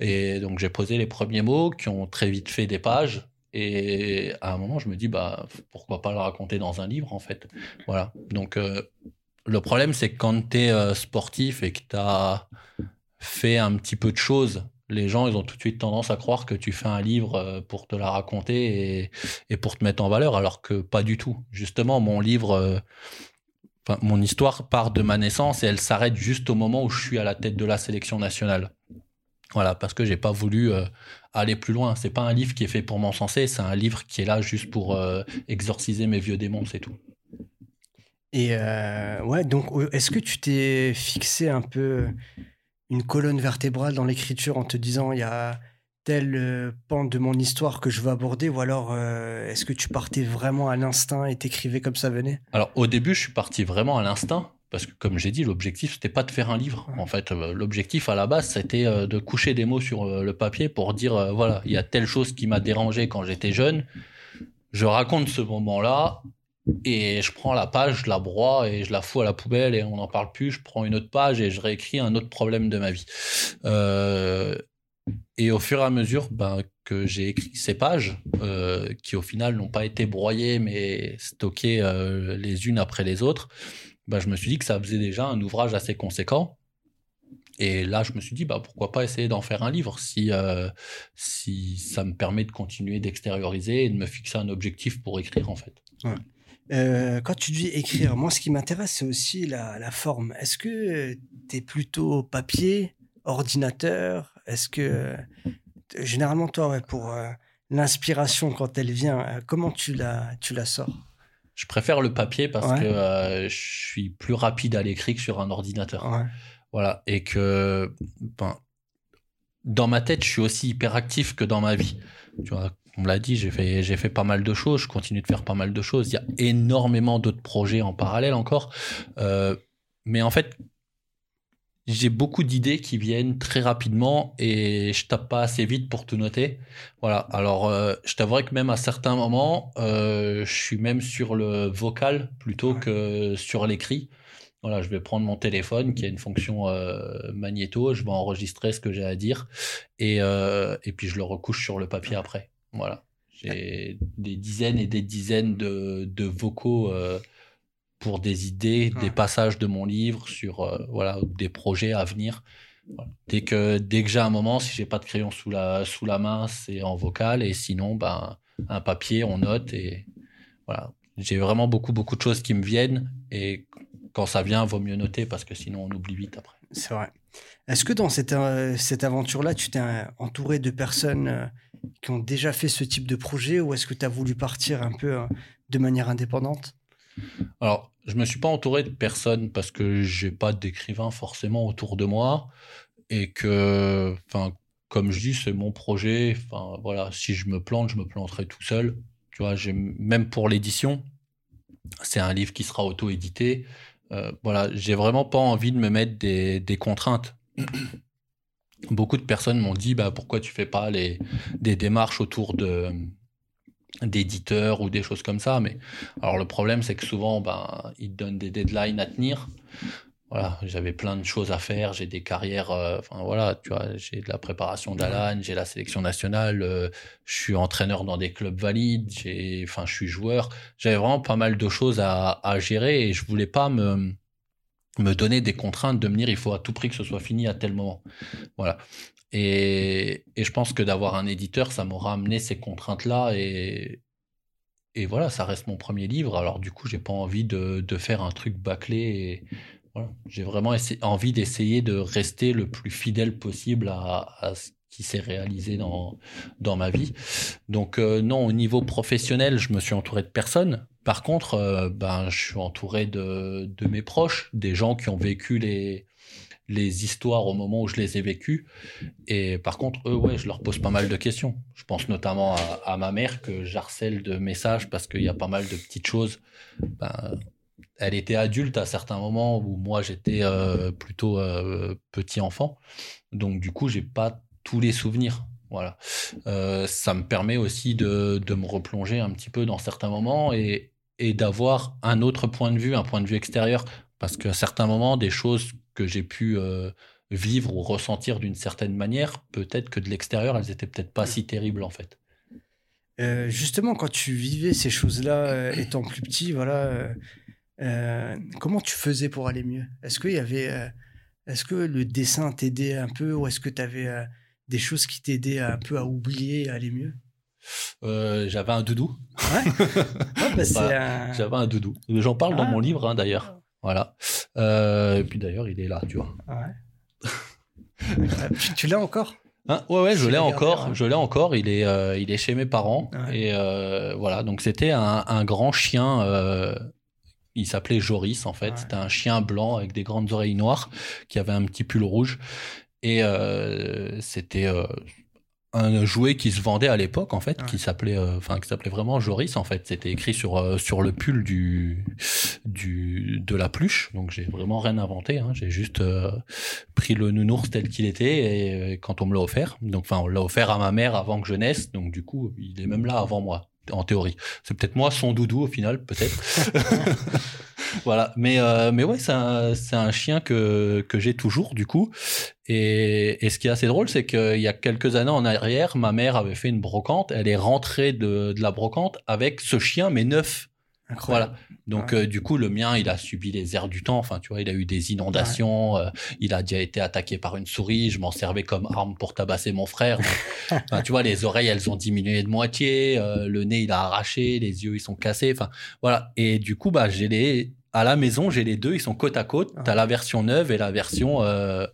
Et donc j'ai posé les premiers mots qui ont très vite fait des pages. Et à un moment je me dis bah pourquoi pas le raconter dans un livre en fait. Voilà. Donc euh, le problème c'est que quand tu es sportif et que tu as fais un petit peu de choses, les gens, ils ont tout de suite tendance à croire que tu fais un livre euh, pour te la raconter et, pour te mettre en valeur, alors que pas du tout. Justement, mon livre, euh, mon histoire part de ma naissance et elle s'arrête juste au moment où je suis à la tête de la sélection nationale. Voilà, parce que j'ai pas voulu euh, aller plus loin. C'est pas un livre qui est fait pour m'encenser, c'est un livre qui est là juste pour exorciser mes vieux démons, c'est tout. Et ouais, donc est-ce que tu t'es fixé un peu une colonne vertébrale dans l'écriture en te disant il y a telle euh, pente de mon histoire que je veux aborder ou alors euh, est-ce que tu partais vraiment à l'instinct et t'écrivais comme ça venait? Alors au début je suis parti vraiment à l'instinct parce que comme j'ai dit, l'objectif c'était pas de faire un livre. En fait, euh, l'objectif à la base c'était euh, de coucher des mots sur le papier pour dire voilà, il y a telle chose qui m'a dérangé quand j'étais jeune. Je raconte ce moment-là et je prends la page, je la broie et je la fous à la poubelle et on n'en parle plus. Je prends une autre page et je réécris un autre problème de ma vie. et au fur et à mesure ben, que j'ai écrit ces pages, qui au final n'ont pas été broyées mais stockées les unes après les autres, bah, je me suis dit que ça faisait déjà un ouvrage assez conséquent. Et là, je me suis dit, bah, pourquoi pas essayer d'en faire un livre euh, si ça me permet de continuer d'extérioriser et de me fixer un objectif pour écrire, en fait. Euh, quand tu dis écrire, moi, ce qui m'intéresse, c'est aussi la, la forme. Est-ce que tu es plutôt papier, ordinateur? Est-ce que, généralement, toi, pour euh, l'inspiration, quand elle vient, comment tu la, tu la sors? Je préfère le papier parce que euh, je suis plus rapide à l'écrit que sur un ordinateur. Voilà. Et que ben, dans ma tête, je suis aussi hyper actif que dans ma vie. Tu vois, on me l'a dit, j'ai fait, j'ai fait pas mal de choses, je continue de faire pas mal de choses. Il y a énormément d'autres projets en parallèle encore. Euh, mais en fait, j'ai beaucoup d'idées qui viennent très rapidement et je tape pas assez vite pour tout noter. Voilà. Alors, euh, je t'avouerai que même à certains moments, euh, je suis même sur le vocal plutôt que sur l'écrit. Voilà, je vais prendre mon téléphone qui a une fonction euh, magnéto, je vais enregistrer ce que j'ai à dire et, et puis je le recouche sur le papier après. Voilà. J'ai des dizaines et des dizaines de, de vocaux pour des idées, des passages de mon livre, sur euh, voilà, des projets à venir. Dès que, dès que j'ai un moment, si j'ai pas de crayon sous la, sous la main, c'est en vocal. Et sinon, ben, un papier, on note. Et voilà. J'ai vraiment beaucoup, beaucoup de choses qui me viennent. Et quand ça vient, vaut mieux noter parce que sinon, on oublie vite après. C'est vrai. Est-ce que dans cette, euh, cette aventure-là, tu t'es entouré de personnes euh, qui ont déjà fait ce type de projet ou est-ce que tu as voulu partir un peu de manière indépendante? Alors, je me suis pas entouré de personnes parce que j'ai pas d'écrivain forcément autour de moi et que, comme je dis, c'est mon projet. Voilà, si je me plante, je me planterai tout seul. Tu vois, même pour l'édition, c'est un livre qui sera auto-édité. Euh, voilà, j'ai vraiment pas envie de me mettre des contraintes. Beaucoup de personnes m'ont dit, bah, pourquoi tu fais pas les, des démarches autour de, d'éditeurs ou des choses comme ça. Mais alors le problème, c'est que souvent, ben, ils donnent des deadlines à tenir. Voilà, j'avais plein de choses à faire. J'ai des carrières. Euh, enfin voilà, tu vois, j'ai de la préparation d'Alan, j'ai la sélection nationale. Euh, je suis entraîneur dans des clubs valides. J'ai, enfin, je suis joueur. J'avais vraiment pas mal de choses à, à gérer et je voulais pas me me donner des contraintes de me dire il faut à tout prix que ce soit fini à tel moment. Voilà. Et, je pense que d'avoir un éditeur, ça m'aura amené ces contraintes-là. Et, et voilà, ça reste mon premier livre. Alors du coup, j'ai pas envie de, faire un truc bâclé. J'ai vraiment envie d'essayer de rester le plus fidèle possible à, ce qui s'est réalisé dans, dans ma vie. Donc euh, non, au niveau professionnel, je me suis entouré de personne. Par contre, euh, ben, je suis entouré de, de mes proches, des gens qui ont vécu les, les histoires au moment où je les ai vécues. Et par contre, eux, ouais, je leur pose pas mal de questions. Je pense notamment à, ma mère que j'harcèle de messages parce qu'il y a pas mal de petites choses. Ben, elle était adulte à certains moments où moi j'étais euh, plutôt petit enfant. Donc du coup, j'ai pas tous les souvenirs. Voilà. Euh, ça me permet aussi de, de, me replonger un petit peu dans certains moments et, et d'avoir un autre point de vue, un point de vue extérieur. Parce qu'à certains moments, des choses que j'ai pu euh, vivre ou ressentir d'une certaine manière, peut-être que de l'extérieur, elles étaient peut-être pas si terribles en fait. Euh, justement, quand tu vivais ces choses-là, étant plus petit, voilà, comment tu faisais pour aller mieux? Est-ce qu'il y avait, est-ce que le dessin t'aidait un peu, ou est-ce que tu avais des choses qui t'aidaient un peu à oublier, et à aller mieux? J'avais un doudou. Bah, j'avais un doudou. J'en parle dans ah. mon livre hein, d'ailleurs. Voilà. Euh, et puis d'ailleurs, il est là, tu vois. Ouais. tu, l'as encore? Hein? Ouais, ouais, je l'ai encore. Je l'ai encore. Il est, euh, il est chez mes parents. Et euh, voilà. Donc c'était un, grand chien. il s'appelait Joris en fait. C'était un chien blanc avec des grandes oreilles noires qui avait un petit pull rouge. Et c'était un jouet qui se vendait à l'époque en fait, qui s'appelait, euh, qui s'appelait vraiment Joris en fait. C'était écrit sur euh, sur le pull du du de la pluche. Donc j'ai vraiment rien inventé. Hein. J'ai juste euh, pris le nounours tel qu'il était et quand on me l'a offert. Donc enfin on l'a offert à ma mère avant que je naisse. Donc du coup il est même là avant moi en théorie. C'est peut-être moi son doudou au final peut-être. voilà. Mais, euh, mais ouais, c'est un, un, chien que, que j'ai toujours, du coup. Et, et, ce qui est assez drôle, c'est qu'il y a quelques années en arrière, ma mère avait fait une brocante. Elle est rentrée de, de la brocante avec ce chien, mais neuf. Incroyable. Voilà. Donc euh, du coup, le mien, il a subi les airs du temps. Enfin, tu vois, il a eu des inondations. Euh, il a déjà été attaqué par une souris. Je m'en servais comme arme pour tabasser mon frère. enfin, tu vois, les oreilles, elles ont diminué de moitié. le nez, il a arraché. Les yeux, ils sont cassés. Enfin, voilà. Et du coup, bah, j'ai les à la maison, j'ai les deux, ils sont côte à côte. Tu as la version neuve et la version euh,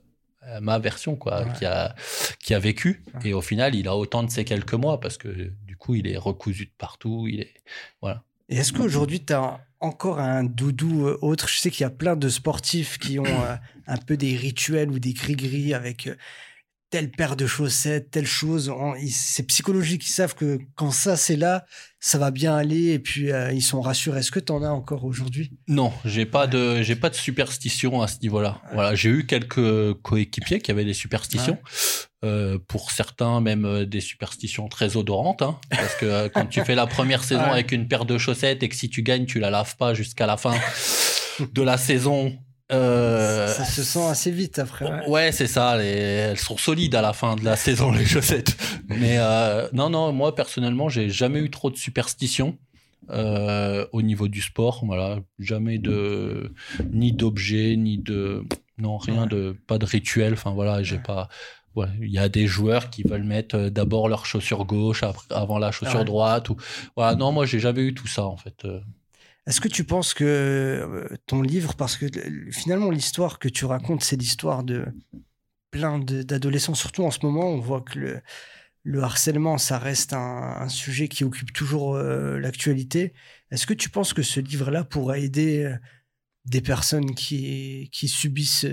euh, ma version quoi, qui a qui a vécu. Et au final, il a autant de séquelles que moi parce que du coup, il est recousu de partout. Il est voilà. Et est-ce qu'aujourd'hui, tu as encore un doudou euh, autre? Je sais qu'il y a plein de sportifs qui ont un peu des rituels ou des gris-gris avec telle paire de chaussettes, telle chose. C'est psychologique, ils savent que quand ça c'est là, ça va bien aller et puis euh, ils sont rassurés. Est-ce que tu en as encore aujourd'hui? Non, j'ai pas de j'ai pas de superstition à ce niveau-là. Voilà, j'ai eu quelques coéquipiers qui avaient des superstitions. Euh, pour certains même euh, des superstitions très odorantes hein, parce que quand tu fais la première saison avec une paire de chaussettes et que si tu gagnes tu la laves pas jusqu'à la fin de la saison euh, ça se sent assez vite après. Ouais, c'est ça. elles sont solides à la fin de la saison les chaussettes. Mais euh, non, non, moi personnellement, j'ai jamais eu trop de superstitions euh, au niveau du sport. Voilà, jamais de ni d'objets, ni de non rien de pas de rituel. Enfin voilà, j'ai pas. Il y a des joueurs qui veulent mettre d'abord leur chaussure gauche avant la chaussure ah droite ou. Non, moi j'ai jamais eu tout ça en fait. Est-ce que tu penses que euh, ton livre, parce que finalement l'histoire que tu racontes, c'est l'histoire de plein d'adolescents, surtout en ce moment, on voit que le, harcèlement, ça reste un, sujet qui occupe toujours euh, l'actualité. Est-ce que tu penses que ce livre-là pourrait aider euh, des personnes qui, qui subissent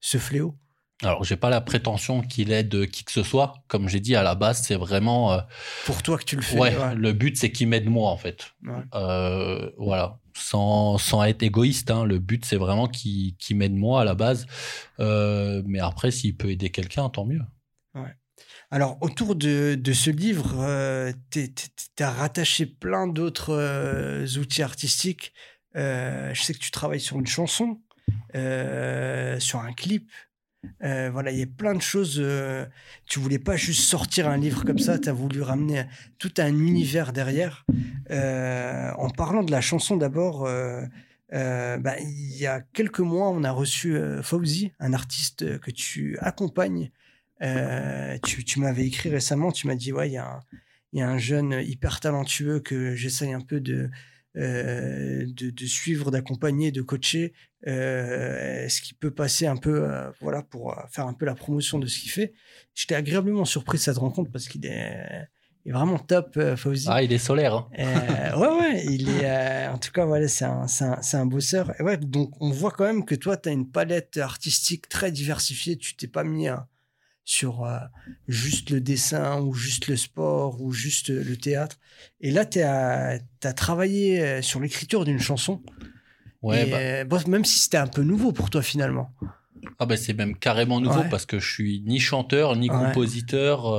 ce fléau? Alors, j'ai pas la prétention qu'il aide qui que ce soit. Comme j'ai dit à la base, c'est vraiment euh, pour toi que tu le fais. Ouais. Le but, c'est qu'il m'aide moi en fait. Euh, voilà. Sans, sans être égoïste, hein, le but c'est vraiment qu'il m'aide moi à la base. Euh, mais après, s'il peut aider quelqu'un, tant mieux. Ouais. Alors, autour de, de ce livre, tu as rattaché plein d'autres outils artistiques. je sais que tu travailles sur une chanson, sur un clip. Euh, voilà, il y a plein de choses. Euh, tu voulais pas juste sortir un livre comme ça, tu as voulu ramener tout un univers derrière. Euh, en parlant de la chanson d'abord, bah, il y a quelques mois, on a reçu Fauzi, un artiste que tu accompagnes. tu, tu m'avais écrit récemment, tu m'as dit, ouais, il y, y, a un jeune hyper talentueux que j'essaye un peu de, euh, de, suivre, d'accompagner, de coacher, euh, ce qui peut passer un peu, euh, voilà, pour faire un peu la promotion de ce qu'il fait. J'étais agréablement surpris de cette rencontre parce qu'il est, vraiment top, Fauzi. Ah, il est solaire. Hein. ouais, ouais, il est, en tout cas, voilà, c'est un, un, un, bosseur. Et ouais, donc on voit quand même que toi, tu as une palette artistique très diversifiée. Tu t'es pas mis à sur euh, juste le dessin ou juste le sport ou juste le théâtre. Et là, tu as, travaillé euh, sur l'écriture d'une chanson. Ouais, bah. Euh, même si c'était un peu nouveau pour toi finalement. Ah bah c'est même carrément nouveau parce que je suis ni chanteur, ni compositeur,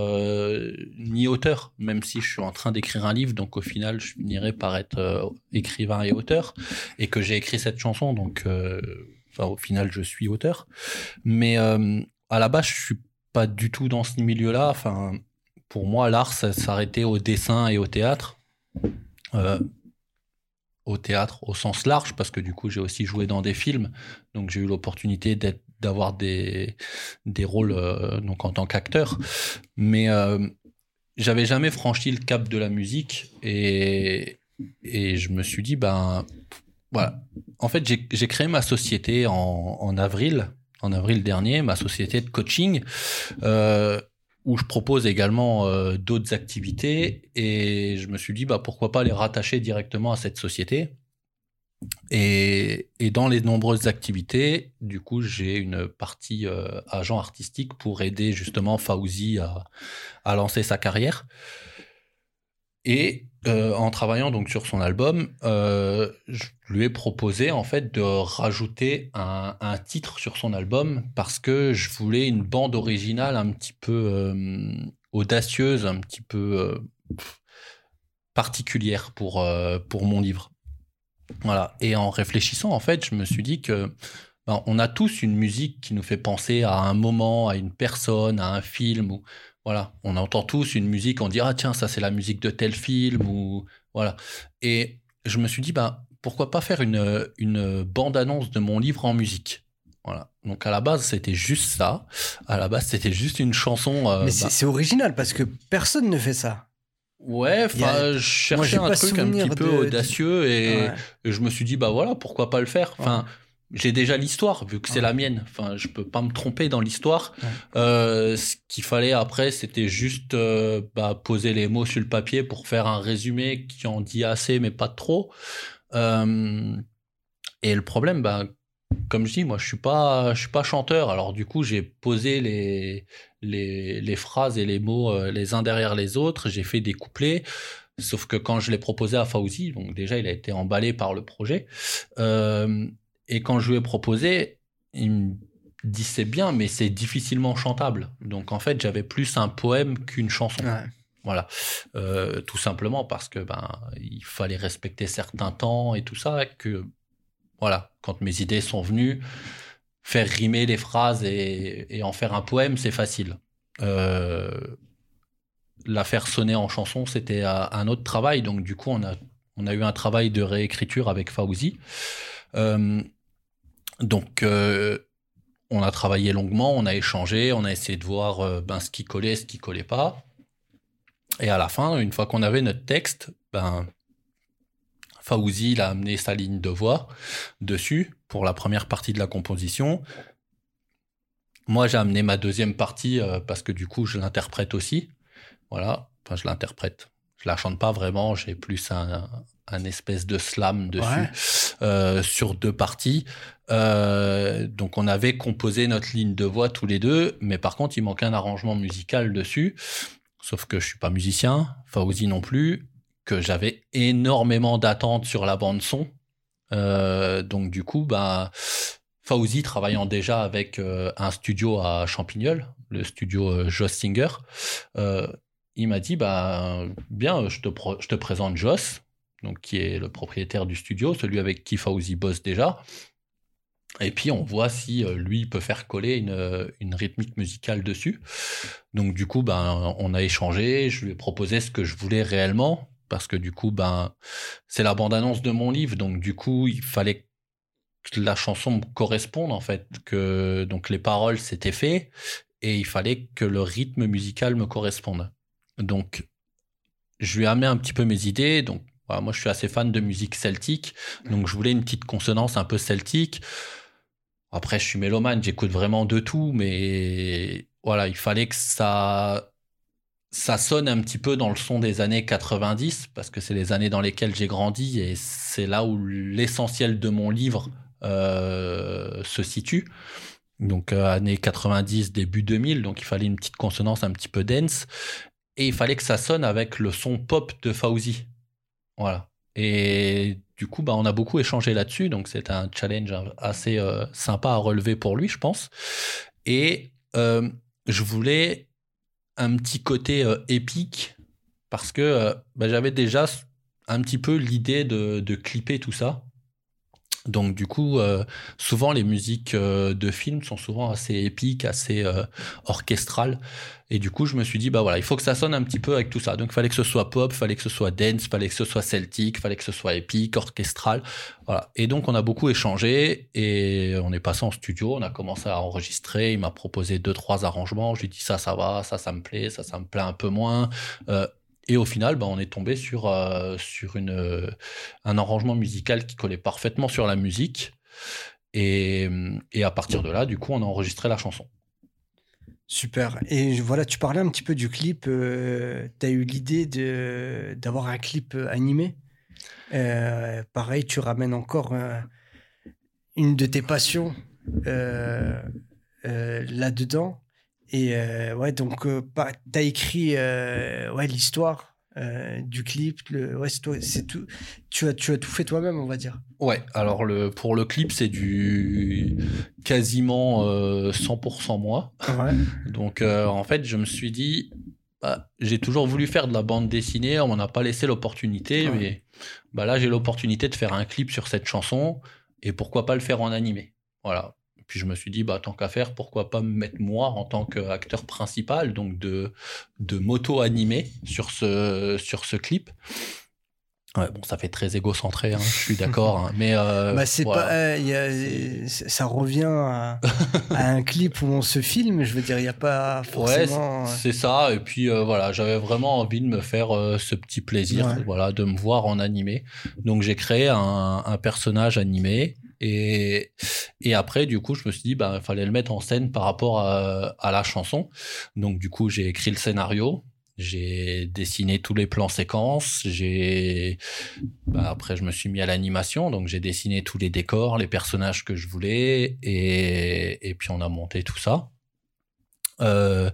ni auteur, même si je suis en train d'écrire un livre, donc au final je finirai par être écrivain et auteur, et que j'ai écrit cette chanson, donc enfin, au final je suis auteur. Mais à la base je suis pas du tout dans ce milieu-là. Enfin, pour moi, l'art, ça s'arrêtait au dessin et au théâtre. Euh, au théâtre au sens large, parce que du coup, j'ai aussi joué dans des films. Donc, j'ai eu l'opportunité d'être d'avoir des, des rôles euh, donc en tant qu'acteur. Mais euh, j'avais jamais franchi le cap de la musique et, et je me suis dit, ben voilà. En fait, j'ai créé ma société en, en avril en avril dernier, ma société de coaching, euh, où je propose également euh, d'autres activités. Et je me suis dit, bah, pourquoi pas les rattacher directement à cette société Et, dans les nombreuses activités, du coup, j'ai une partie euh, agent artistique pour aider justement Fauzi à, lancer sa carrière. Et euh, en travaillant donc sur son album, euh, je lui ai proposé en fait de rajouter un, titre sur son album parce que je voulais une bande originale un petit peu audacieuse, un petit peu particulière pour, pour mon livre. Voilà. Et en réfléchissant, en fait, je me suis dit que ben, on a tous une musique qui nous fait penser à un moment, à une personne, à un film. Voilà. On entend tous une musique, on dit ah tiens ça c'est la musique de tel film ou voilà. Et je me suis dit ben pourquoi pas faire une, une bande annonce de mon livre en musique? Voilà. Donc à la base, c'était juste ça. À la base, c'était juste une chanson. Euh, Mais ben c'est original parce que personne ne fait ça. Ouais, enfin, je cherchais un truc un petit peu audacieux et, je me suis dit, bah voilà, pourquoi pas le faire. Enfin, j'ai déjà l'histoire vu que c'est la mienne. Enfin, je peux pas me tromper dans l'histoire. Euh, ce qu'il fallait après, c'était juste euh, bah, poser les mots sur le papier pour faire un résumé qui en dit assez, mais pas trop. Euh, et le problème, bah, comme je dis, moi, je suis pas, je suis pas chanteur. Alors du coup, j'ai posé les, les, les, phrases et les mots les uns derrière les autres. J'ai fait des couplets. Sauf que quand je l'ai proposé à Fauzi, donc déjà, il a été emballé par le projet. Euh, et quand je lui ai proposé, il me dit c'est bien, mais c'est difficilement chantable. Donc en fait, j'avais plus un poème qu'une chanson. Voilà, euh, tout simplement parce que ben il fallait respecter certains temps et tout ça que voilà, quand mes idées sont venues, faire rimer les phrases et, en faire un poème, c'est facile. Euh, la faire sonner en chanson, c'était un autre travail. Donc, du coup, on a, on a eu un travail de réécriture avec Fauzi. Euh, donc, euh, on a travaillé longuement, on a échangé, on a essayé de voir ben, ce qui collait, ce qui collait pas. Et à la fin, une fois qu'on avait notre texte, ben, Fauzi il a amené sa ligne de voix dessus pour la première partie de la composition. Moi, j'ai amené ma deuxième partie euh, parce que du coup, je l'interprète aussi. Voilà, enfin, je l'interprète. Je la chante pas vraiment, j'ai plus un, espèce de slam dessus euh, sur deux parties. Euh, donc, on avait composé notre ligne de voix tous les deux, mais par contre, il manquait un arrangement musical dessus. Sauf que je suis pas musicien, Fauzi non plus que j'avais énormément d'attentes sur la bande son. Euh, donc du coup, bah, Fauzi travaillant déjà avec euh, un studio à Champignol, le studio Joss Singer, il m'a dit bah bien, je te, je te présente Joss, donc qui est le propriétaire du studio, celui avec qui Fauzi bosse déjà. Et puis on voit si lui peut faire coller une, une, rythmique musicale dessus. Donc du coup, ben, on a échangé, je lui ai proposé ce que je voulais réellement, parce que du coup, ben, c'est la bande-annonce de mon livre, donc du coup, il fallait que la chanson me corresponde en fait, que donc les paroles c'était fait et il fallait que le rythme musical me corresponde. Donc, je lui ai amené un petit peu mes idées. Donc, moi, je suis assez fan de musique celtique, donc je voulais une petite consonance un peu celtique. Après, je suis mélomane, j'écoute vraiment de tout, mais voilà, il fallait que ça ça sonne un petit peu dans le son des années 90 parce que c'est les années dans lesquelles j'ai grandi et c'est là où l'essentiel de mon livre euh, se situe. Donc euh, années 90, début 2000, donc il fallait une petite consonance un petit peu dense et il fallait que ça sonne avec le son pop de Fauzi. Voilà. Et du coup, bah, on a beaucoup échangé là-dessus, donc c'est un challenge assez euh, sympa à relever pour lui, je pense. Et je voulais un petit côté euh, épique parce que euh, bah, j'avais déjà un petit peu l'idée de, clipper tout ça. Donc du coup, euh, souvent les musiques de films sont souvent assez épiques, assez orchestrales. Et du coup, je me suis dit, bah voilà, il faut que ça sonne un petit peu avec tout ça. Donc, il fallait que ce soit pop, fallait que ce soit dance, fallait que ce soit celtique, fallait que ce soit épique, orchestral. Voilà. Et donc, on a beaucoup échangé et on est passé en studio, on a commencé à enregistrer. Il m'a proposé deux, trois arrangements. Je lui ai dit, ça, ça va, ça, ça me plaît, ça, ça me plaît un peu moins. Et au final, bah, on est tombé sur, euh, sur une, euh, un arrangement musical qui collait parfaitement sur la musique. Et, et à partir de là, du coup, on a enregistré la chanson. Super. Et voilà, tu parlais un petit peu du clip. Euh, tu as eu l'idée d'avoir un clip euh, animé pareil, tu ramènes encore une de tes passions là-dedans. Et ouais, donc, tu as écrit ouais, l'histoire euh, du clip. Le, ouais, c'est tout. Tu as, tu as tout fait toi-même, on va dire. Ouais. Alors le, pour le clip, c'est du quasiment 100% euh, moi. Donc euh, en fait, je me suis dit, bah, j'ai toujours voulu faire de la bande dessinée. On m'en a pas laissé l'opportunité, mais bah là j'ai l'opportunité de faire un clip sur cette chanson et pourquoi pas le faire en animé. Voilà. Puis je me suis dit, bah, tant qu'à faire, pourquoi pas me mettre moi en tant qu'acteur principal, donc de, de moto animé sur ce, sur ce clip. Ouais, bon, ça fait très égocentré, hein, je suis d'accord, hein, mais euh, bah, c'est pas, euh, ça revient à, un clip où on se filme. Je veux dire, il n'y a pas forcément. Ouais, c'est ça. Et puis euh, voilà, j'avais vraiment envie de me faire ce petit plaisir, voilà, de me voir en animé. Donc j'ai créé un, un personnage animé et, et après, du coup, je me suis dit, bah, il fallait le mettre en scène par rapport à, à la chanson. Donc, du coup, j'ai écrit le scénario. J'ai dessiné tous les plans séquences. J'ai bah, après je me suis mis à l'animation, donc j'ai dessiné tous les décors, les personnages que je voulais, et, et puis on a monté tout ça. Euh,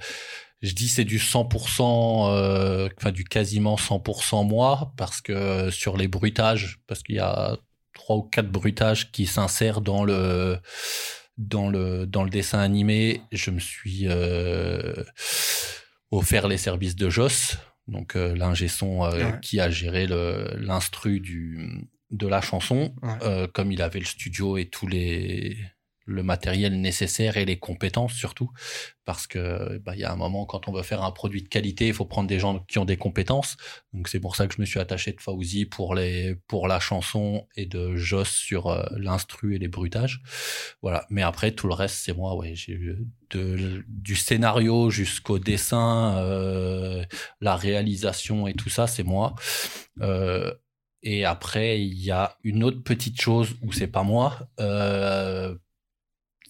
je dis c'est du 100%, euh, enfin du quasiment 100% moi, parce que sur les bruitages, parce qu'il y a trois ou quatre bruitages qui s'insèrent dans le dans le dans le dessin animé. Je me suis euh, offert les services de Joss, donc euh, l'ingé son euh, qui a géré l'instru du de la chanson, comme il avait le studio et tous les le matériel nécessaire et les compétences surtout parce que bah, il y a un moment quand on veut faire un produit de qualité il faut prendre des gens qui ont des compétences. Donc c'est pour ça que je me suis attaché de Fauzi pour les pour la chanson et de Joss sur euh, l'instru et les bruitages. Voilà. Mais après tout le reste c'est moi ouais j'ai eu du scénario jusqu'au dessin euh, la réalisation et tout ça c'est moi. Euh, et après, il y a une autre petite chose où c'est pas moi,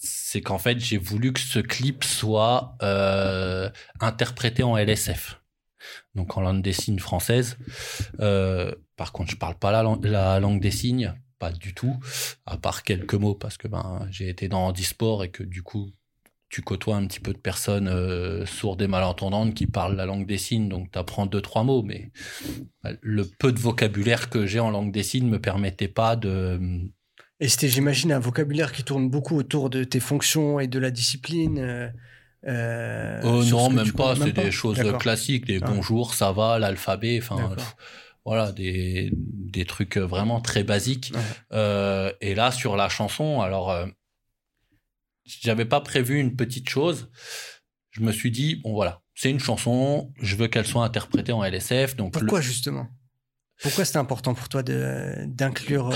c'est qu'en fait, j'ai voulu que ce clip soit euh, interprété en LSF, donc en langue des signes française. Euh, par contre, je parle pas la, langue des signes, pas du tout, à part quelques mots, parce que ben j'ai été dans handisport et que du coup, tu côtoies un petit peu de personnes euh, sourdes et malentendantes qui parlent la langue des signes, donc tu apprends deux, trois mots, mais le peu de vocabulaire que j'ai en langue des signes me permettait pas de et c'était, j'imagine, un vocabulaire qui tourne beaucoup autour de tes fonctions et de la discipline. Euh, euh oh, non, même pas. C'est des choses classiques, des ah. bonjours, ça va, l'alphabet, enfin, voilà, des, des trucs vraiment très basiques. Euh, et là, sur la chanson, alors, j'avais pas prévu une petite chose. Je me suis dit, bon, voilà, c'est une chanson, je veux qu'elle soit interprétée en LSF. Donc Pourquoi, justement? Pourquoi c'était important pour toi d'inclure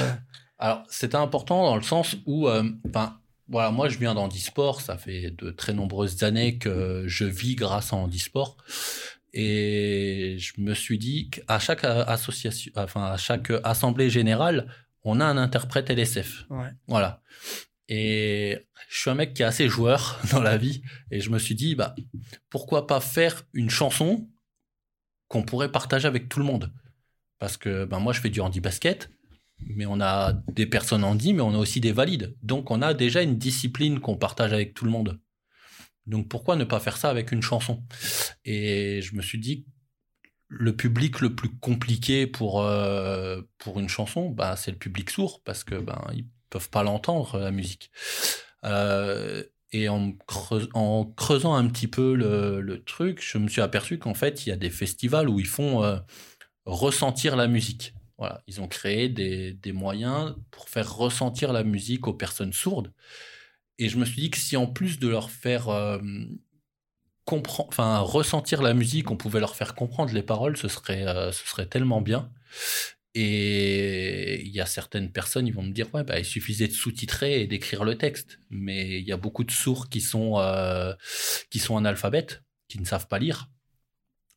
alors, c'était important dans le sens où, euh, enfin, voilà, moi je viens d'handisport, ça fait de très nombreuses années que je vis grâce à handisport. Et je me suis dit qu'à chaque association, enfin, à chaque assemblée générale, on a un interprète LSF. Ouais. Voilà. Et je suis un mec qui est assez joueur dans la vie. Et je me suis dit, bah, pourquoi pas faire une chanson qu'on pourrait partager avec tout le monde? Parce que ben, moi, je fais du handi basket mais on a des personnes dit, mais on a aussi des valides. Donc on a déjà une discipline qu'on partage avec tout le monde. Donc pourquoi ne pas faire ça avec une chanson? Et je me suis dit, le public le plus compliqué pour, euh, une chanson, bah, c'est le public sourd, parce que ben ils peuvent pas l'entendre, la musique. Euh, et en, en, creusant un petit peu le, truc, je me suis aperçu qu'en fait, il y a des festivals où ils font euh, ressentir la musique. Ils ont créé des, moyens pour faire ressentir la musique aux personnes sourdes. Et je me suis dit que si en plus de leur faire euh, ressentir la musique, on pouvait leur faire comprendre les paroles, ce serait, euh, ce serait tellement bien. Et il y a certaines personnes, ils vont me dire, ouais, bah, il suffisait de sous-titrer et d'écrire le texte. Mais il y a beaucoup de sourds qui sont, euh, qui sont analphabètes, qui ne savent pas lire.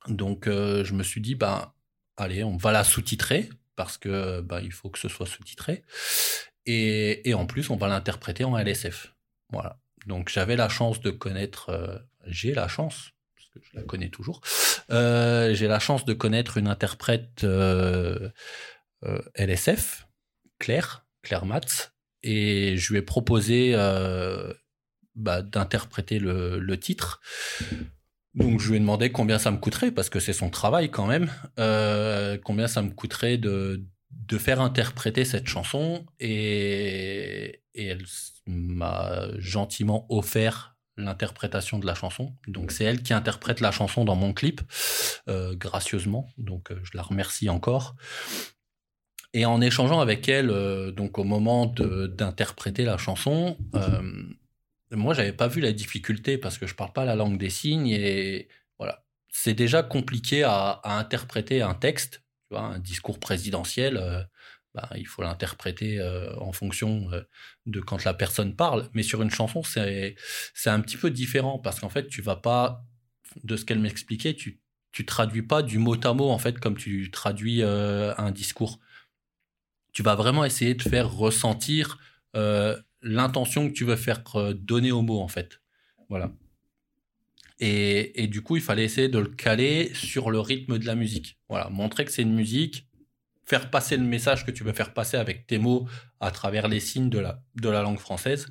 Donc, je me suis dit, bah, allez, on va la sous-titrer parce que bah, il faut que ce soit sous-titré. Et, et, en plus, on va l'interpréter en LSF. Voilà. Donc j'avais la chance de connaître, euh, j'ai la chance, parce que je la connais toujours, euh, j'ai la chance de connaître une interprète euh, LSF, Claire, Claire Matz, et je lui ai proposé bah, d'interpréter le, titre. Donc je lui ai demandé combien ça me coûterait, parce que c'est son travail quand même, combien ça me coûterait de, de faire interpréter cette chanson, et, elle m'a gentiment offert l'interprétation de la chanson. Donc c'est elle qui interprète la chanson dans mon clip, euh, gracieusement. Donc euh, je la remercie encore. Et en échangeant avec elle, euh, donc au moment d'interpréter la chanson, moi j'avais pas vu la difficulté parce que je parle pas la langue des signes et voilà, c'est déjà compliqué à, interpréter un texte, tu vois, un discours présidentiel bah, il faut l'interpréter euh, en fonction euh, de quand la personne parle. Mais sur une chanson, c'est un petit peu différent parce qu'en fait, tu vas pas, de ce qu'elle m'expliquait, tu tu traduis pas du mot à mot en fait comme tu traduis euh, un discours. Tu vas vraiment essayer de faire ressentir l'intention que tu veux faire donner au mot en fait. Voilà. Et, et, du coup, il fallait essayer de le caler sur le rythme de la musique. Voilà, montrer que c'est une musique faire passer le message que tu veux faire passer avec tes mots à travers les signes de la, de la langue française.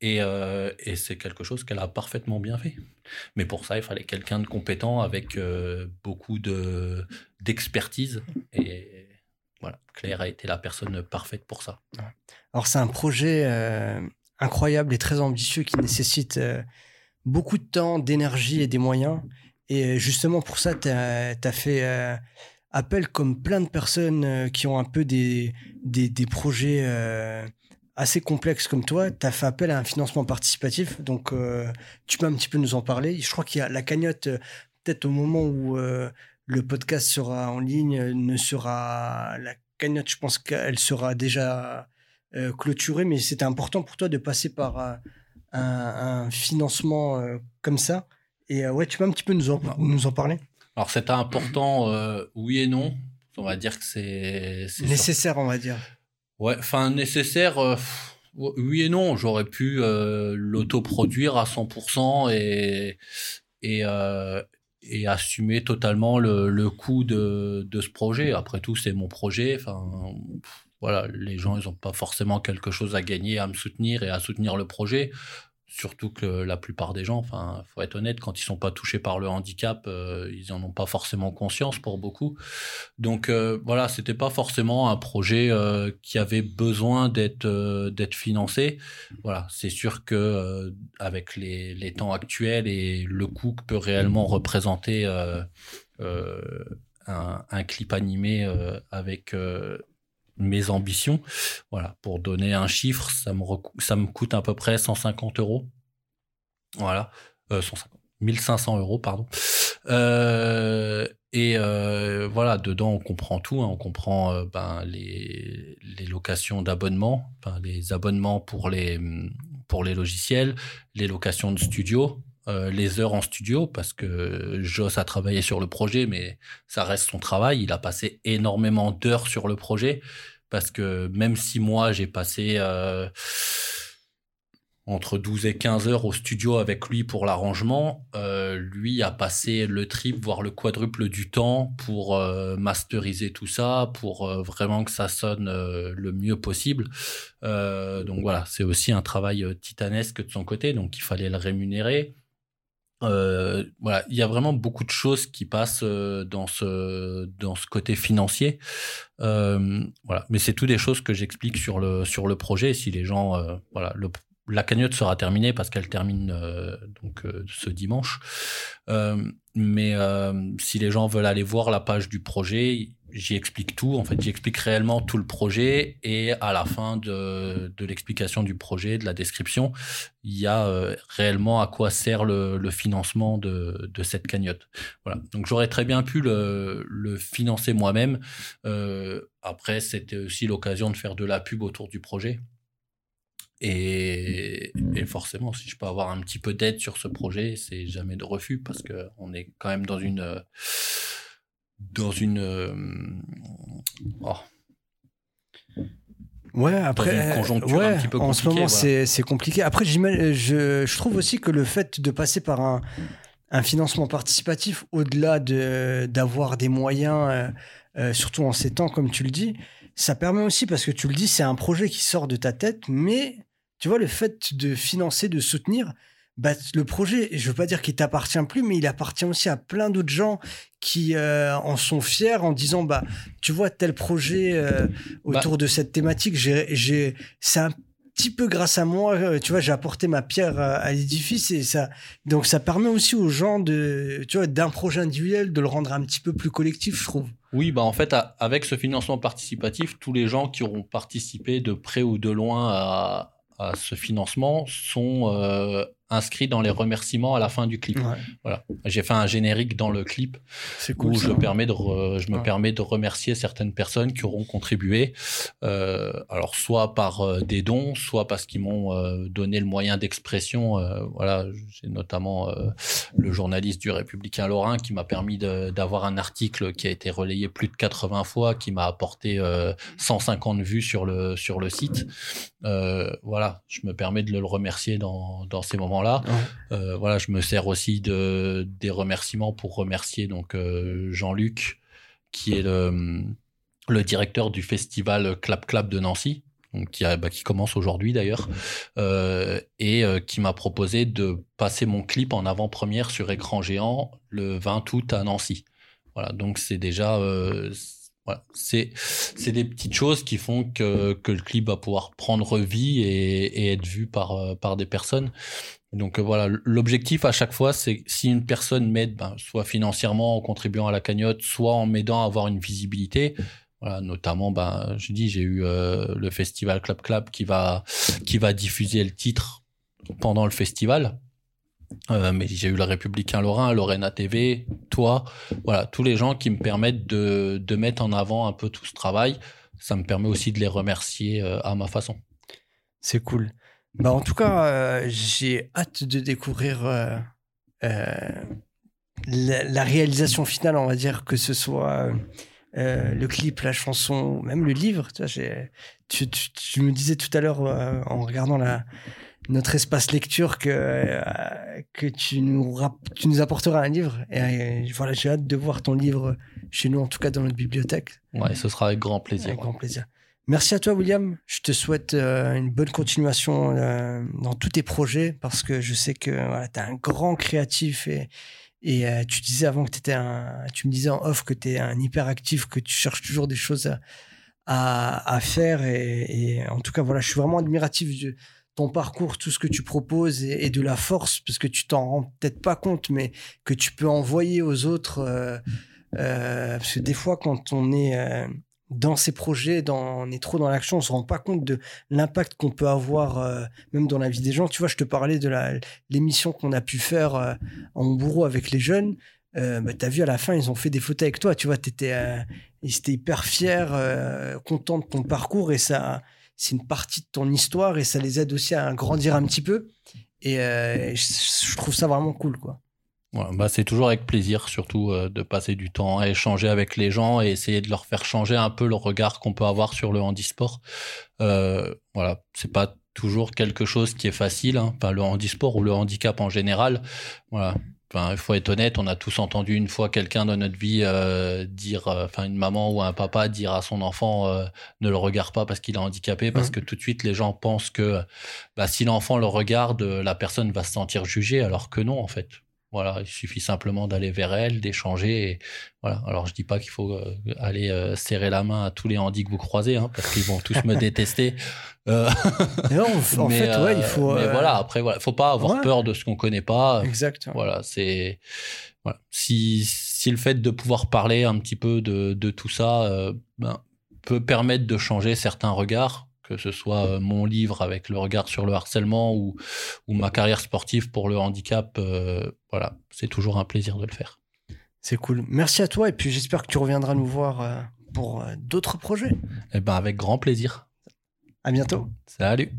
Et, euh, et c'est quelque chose qu'elle a parfaitement bien fait. Mais pour ça, il fallait quelqu'un de compétent avec euh, beaucoup de, d'expertise. Et voilà, Claire a été la personne parfaite pour ça. Alors, c'est un projet euh, incroyable et très ambitieux qui nécessite beaucoup de temps, d'énergie et des moyens. Et justement, pour ça, tu as, fait appelle comme plein de personnes euh, qui ont un peu des, des, projets euh, assez complexes comme toi, tu as fait appel à un financement participatif. Donc, euh, tu peux un petit peu nous en parler. Je crois qu'il y a la cagnotte, peut-être au moment où le podcast sera en ligne, ne sera. La cagnotte, je pense qu'elle sera déjà clôturée, mais c'était important pour toi de passer par un, un, financement comme ça. Et ouais, tu peux un petit peu nous en, nous en parler? Alors c'était important, euh, oui et non. On va dire que c'est nécessaire, on va dire. Ouais, enfin nécessaire. Euh, oui et non, j'aurais pu euh, l'autoproduire à 100% et et, et assumer totalement le, le coût de, de, ce projet. Après tout, c'est mon projet. Enfin, voilà, les gens, ils n'ont pas forcément quelque chose à gagner à me soutenir et à soutenir le projet. Surtout que la plupart des gens, enfin, faut être honnête, quand ils sont pas touchés par le handicap, euh, ils en ont pas forcément conscience pour beaucoup. Donc euh, voilà, c'était pas forcément un projet euh, qui avait besoin d'être d'être financé. Voilà, c'est sûr que avec les, temps actuels et le coût que peut réellement représenter un, clip animé avec mes ambitions. Voilà, pour donner un chiffre, ça me, ça me coûte à peu près 150 euros. Voilà, 1500 euh, euros, pardon. Euh, et euh, voilà, dedans, on comprend tout. Hein. on comprend ben, les, les, locations d'abonnements, les abonnements pour les, pour les logiciels, les locations de studio, les heures en studio, parce que Joss a travaillé sur le projet, mais ça reste son travail. Il a passé énormément d'heures sur le projet parce que même si moi j'ai passé euh, entre 12 et 15 heures au studio avec lui pour l'arrangement, euh, lui a passé le triple, voire le quadruple du temps pour euh, masteriser tout ça, pour vraiment que ça sonne le mieux possible. donc voilà, c'est aussi un travail titanesque de son côté, donc il fallait le rémunérer. Euh, voilà, il y a vraiment beaucoup de choses qui passent euh, dans ce dans ce côté financier. Euh, voilà, mais c'est tout des choses que j'explique sur le sur le projet. Si les gens, euh, voilà, le, la cagnotte sera terminée parce qu'elle termine euh, donc ce dimanche. mais si les gens veulent aller voir la page du projet, j'y explique tout. En fait, j'y explique réellement tout le projet et à la fin de, de l'explication du projet, de la description, il y a euh, réellement à quoi sert le, le financement de, de, cette cagnotte. Voilà. Donc j'aurais très bien pu le, le financer moi-même. Euh, après, c'était aussi l'occasion de faire de la pub autour du projet. Et, et, forcément, si je peux avoir un petit peu d'aide sur ce projet, c'est jamais de refus parce que on est quand même dans une dans une. Euh, oh. Ouais, après, conjoncture un petit peu en ce moment c'est compliqué. Après, je, je trouve aussi que le fait de passer par un, un financement participatif, au-delà d'avoir des moyens, euh, euh, surtout en ces temps, comme tu le dis, ça permet aussi, parce que tu le dis, c'est un projet qui sort de ta tête, mais tu vois, le fait de financer, de soutenir, bah, le projet, je veux pas dire qu'il t'appartient plus, mais il appartient aussi à plein d'autres gens qui euh, en sont fiers en disant, bah, tu vois, tel projet euh, autour bah de cette thématique, j'ai, c'est un petit peu grâce à moi, euh, tu vois, j'ai apporté ma pierre à, l'édifice et ça, donc ça permet aussi aux gens de, tu vois, d'un projet individuel de le rendre un petit peu plus collectif, je trouve. Oui, bah en fait, avec ce financement participatif, tous les gens qui auront participé de près ou de loin à, à ce financement sont euh, inscrits dans les remerciements à la fin du clip. Voilà. J'ai fait un générique dans le clip où je, permets de je me permets de remercier certaines personnes qui auront contribué, euh, alors soit par euh, des dons, soit parce qu'ils m'ont euh, donné le moyen d'expression. Voilà, j'ai notamment le journaliste du Républicain Lorrain qui m'a permis d'avoir un article qui a été relayé plus de 80 fois, qui m'a apporté 150 vues sur le sur le site. voilà, je me permets de le remercier dans dans ces moments euh, voilà, je me sers aussi de des remerciements pour remercier donc euh, Jean-Luc, qui est le, le directeur du festival Clap Clap de Nancy, donc qui, a, bah, qui commence aujourd'hui d'ailleurs, euh, et qui m'a proposé de passer mon clip en avant-première sur écran géant le 20 août à Nancy. Voilà, donc c'est déjà voilà, c'est c'est des petites choses qui font que, que le clip va pouvoir prendre vie et, et être vu par par des personnes. Donc euh, voilà, l'objectif à chaque fois, c'est si une personne m'aide, ben, soit financièrement en contribuant à la cagnotte, soit en m'aidant à avoir une visibilité. Voilà, notamment, ben, je dis, j'ai eu euh, le festival Clap Clap qui va qui va diffuser le titre pendant le festival. Euh, mais j'ai eu le Républicain Lorrain, Lorena TV, toi, voilà, tous les gens qui me permettent de, de mettre en avant un peu tout ce travail. Ça me permet aussi de les remercier à ma façon. C'est cool. Bah, en tout cas, euh, j'ai hâte de découvrir euh, euh, la, réalisation finale, on va dire, que ce soit le clip, la chanson, même le livre. Tu, tu, me disais tout à l'heure, en regardant la, notre espace lecture, que, que tu, nous, tu nous apporteras un livre. Et, voilà, j'ai hâte de voir ton livre chez nous, en tout cas dans notre bibliothèque. Ouais, ce sera avec grand plaisir. Avec grand plaisir. Merci à toi, William. Je te souhaite euh, une bonne continuation euh, dans tous tes projets parce que je sais que tu es un grand créatif et, euh, tu disais avant que tu me disais en off que tu es un hyperactif, que tu cherches toujours des choses à, à, faire. Et, en tout cas, voilà, je suis vraiment admiratif de ton parcours, tout ce que tu proposes et, de la force parce que tu t'en rends peut-être pas compte, mais que tu peux envoyer aux autres. parce que des fois, quand on est dans ces projets, dans, on est trop dans l'action, on se rend pas compte de l'impact qu'on peut avoir euh, même dans la vie des gens. Tu vois, je te parlais de l'émission qu'on a pu faire euh, en bourreau avec les jeunes. Euh, bah, tu as vu à la fin, ils ont fait des photos avec toi. Tu vois, ils étaient hyper fiers, contents de ton parcours et ça, c'est une partie de ton histoire et ça les aide aussi à grandir un petit peu. Et je trouve ça vraiment cool, quoi bah c'est toujours avec plaisir, surtout euh, de passer du temps à échanger avec les gens et essayer de leur faire changer un peu le regard qu'on peut avoir sur le handisport. Euh, voilà, c'est pas toujours quelque chose qui est facile, hein, le handisport ou le handicap en général. Voilà. Enfin, il faut être honnête, on a tous entendu une fois quelqu'un dans notre vie euh, dire, euh, enfin une maman ou un papa dire à son enfant euh, ne le regarde pas parce qu'il est handicapé, parce mmh. que tout de suite les gens pensent que bah, si l'enfant le regarde, la personne va se sentir jugée, alors que non en fait. Voilà, il suffit simplement d'aller vers elle, d'échanger. Et voilà. Alors je dis pas qu'il faut euh, aller euh, serrer la main à tous les handis que vous croisez, hein, parce qu'ils vont tous me détester. Euh... Non, en mais, fait, ouais, il faut. Mais voilà, après, voilà, faut pas avoir peur de ce qu'on connaît pas. Exact. Voilà, c'est voilà. Si si le fait de pouvoir parler un petit peu de de tout ça ben, peut permettre de changer certains regards que ce soit euh, mon livre avec le regard sur le harcèlement ou, ou ma carrière sportive pour le handicap, euh, voilà, c'est toujours un plaisir de le faire. C'est cool. Merci à toi et puis j'espère que tu reviendras nous voir euh, pour d'autres projets. Eh ben avec grand plaisir. À bientôt. Salut.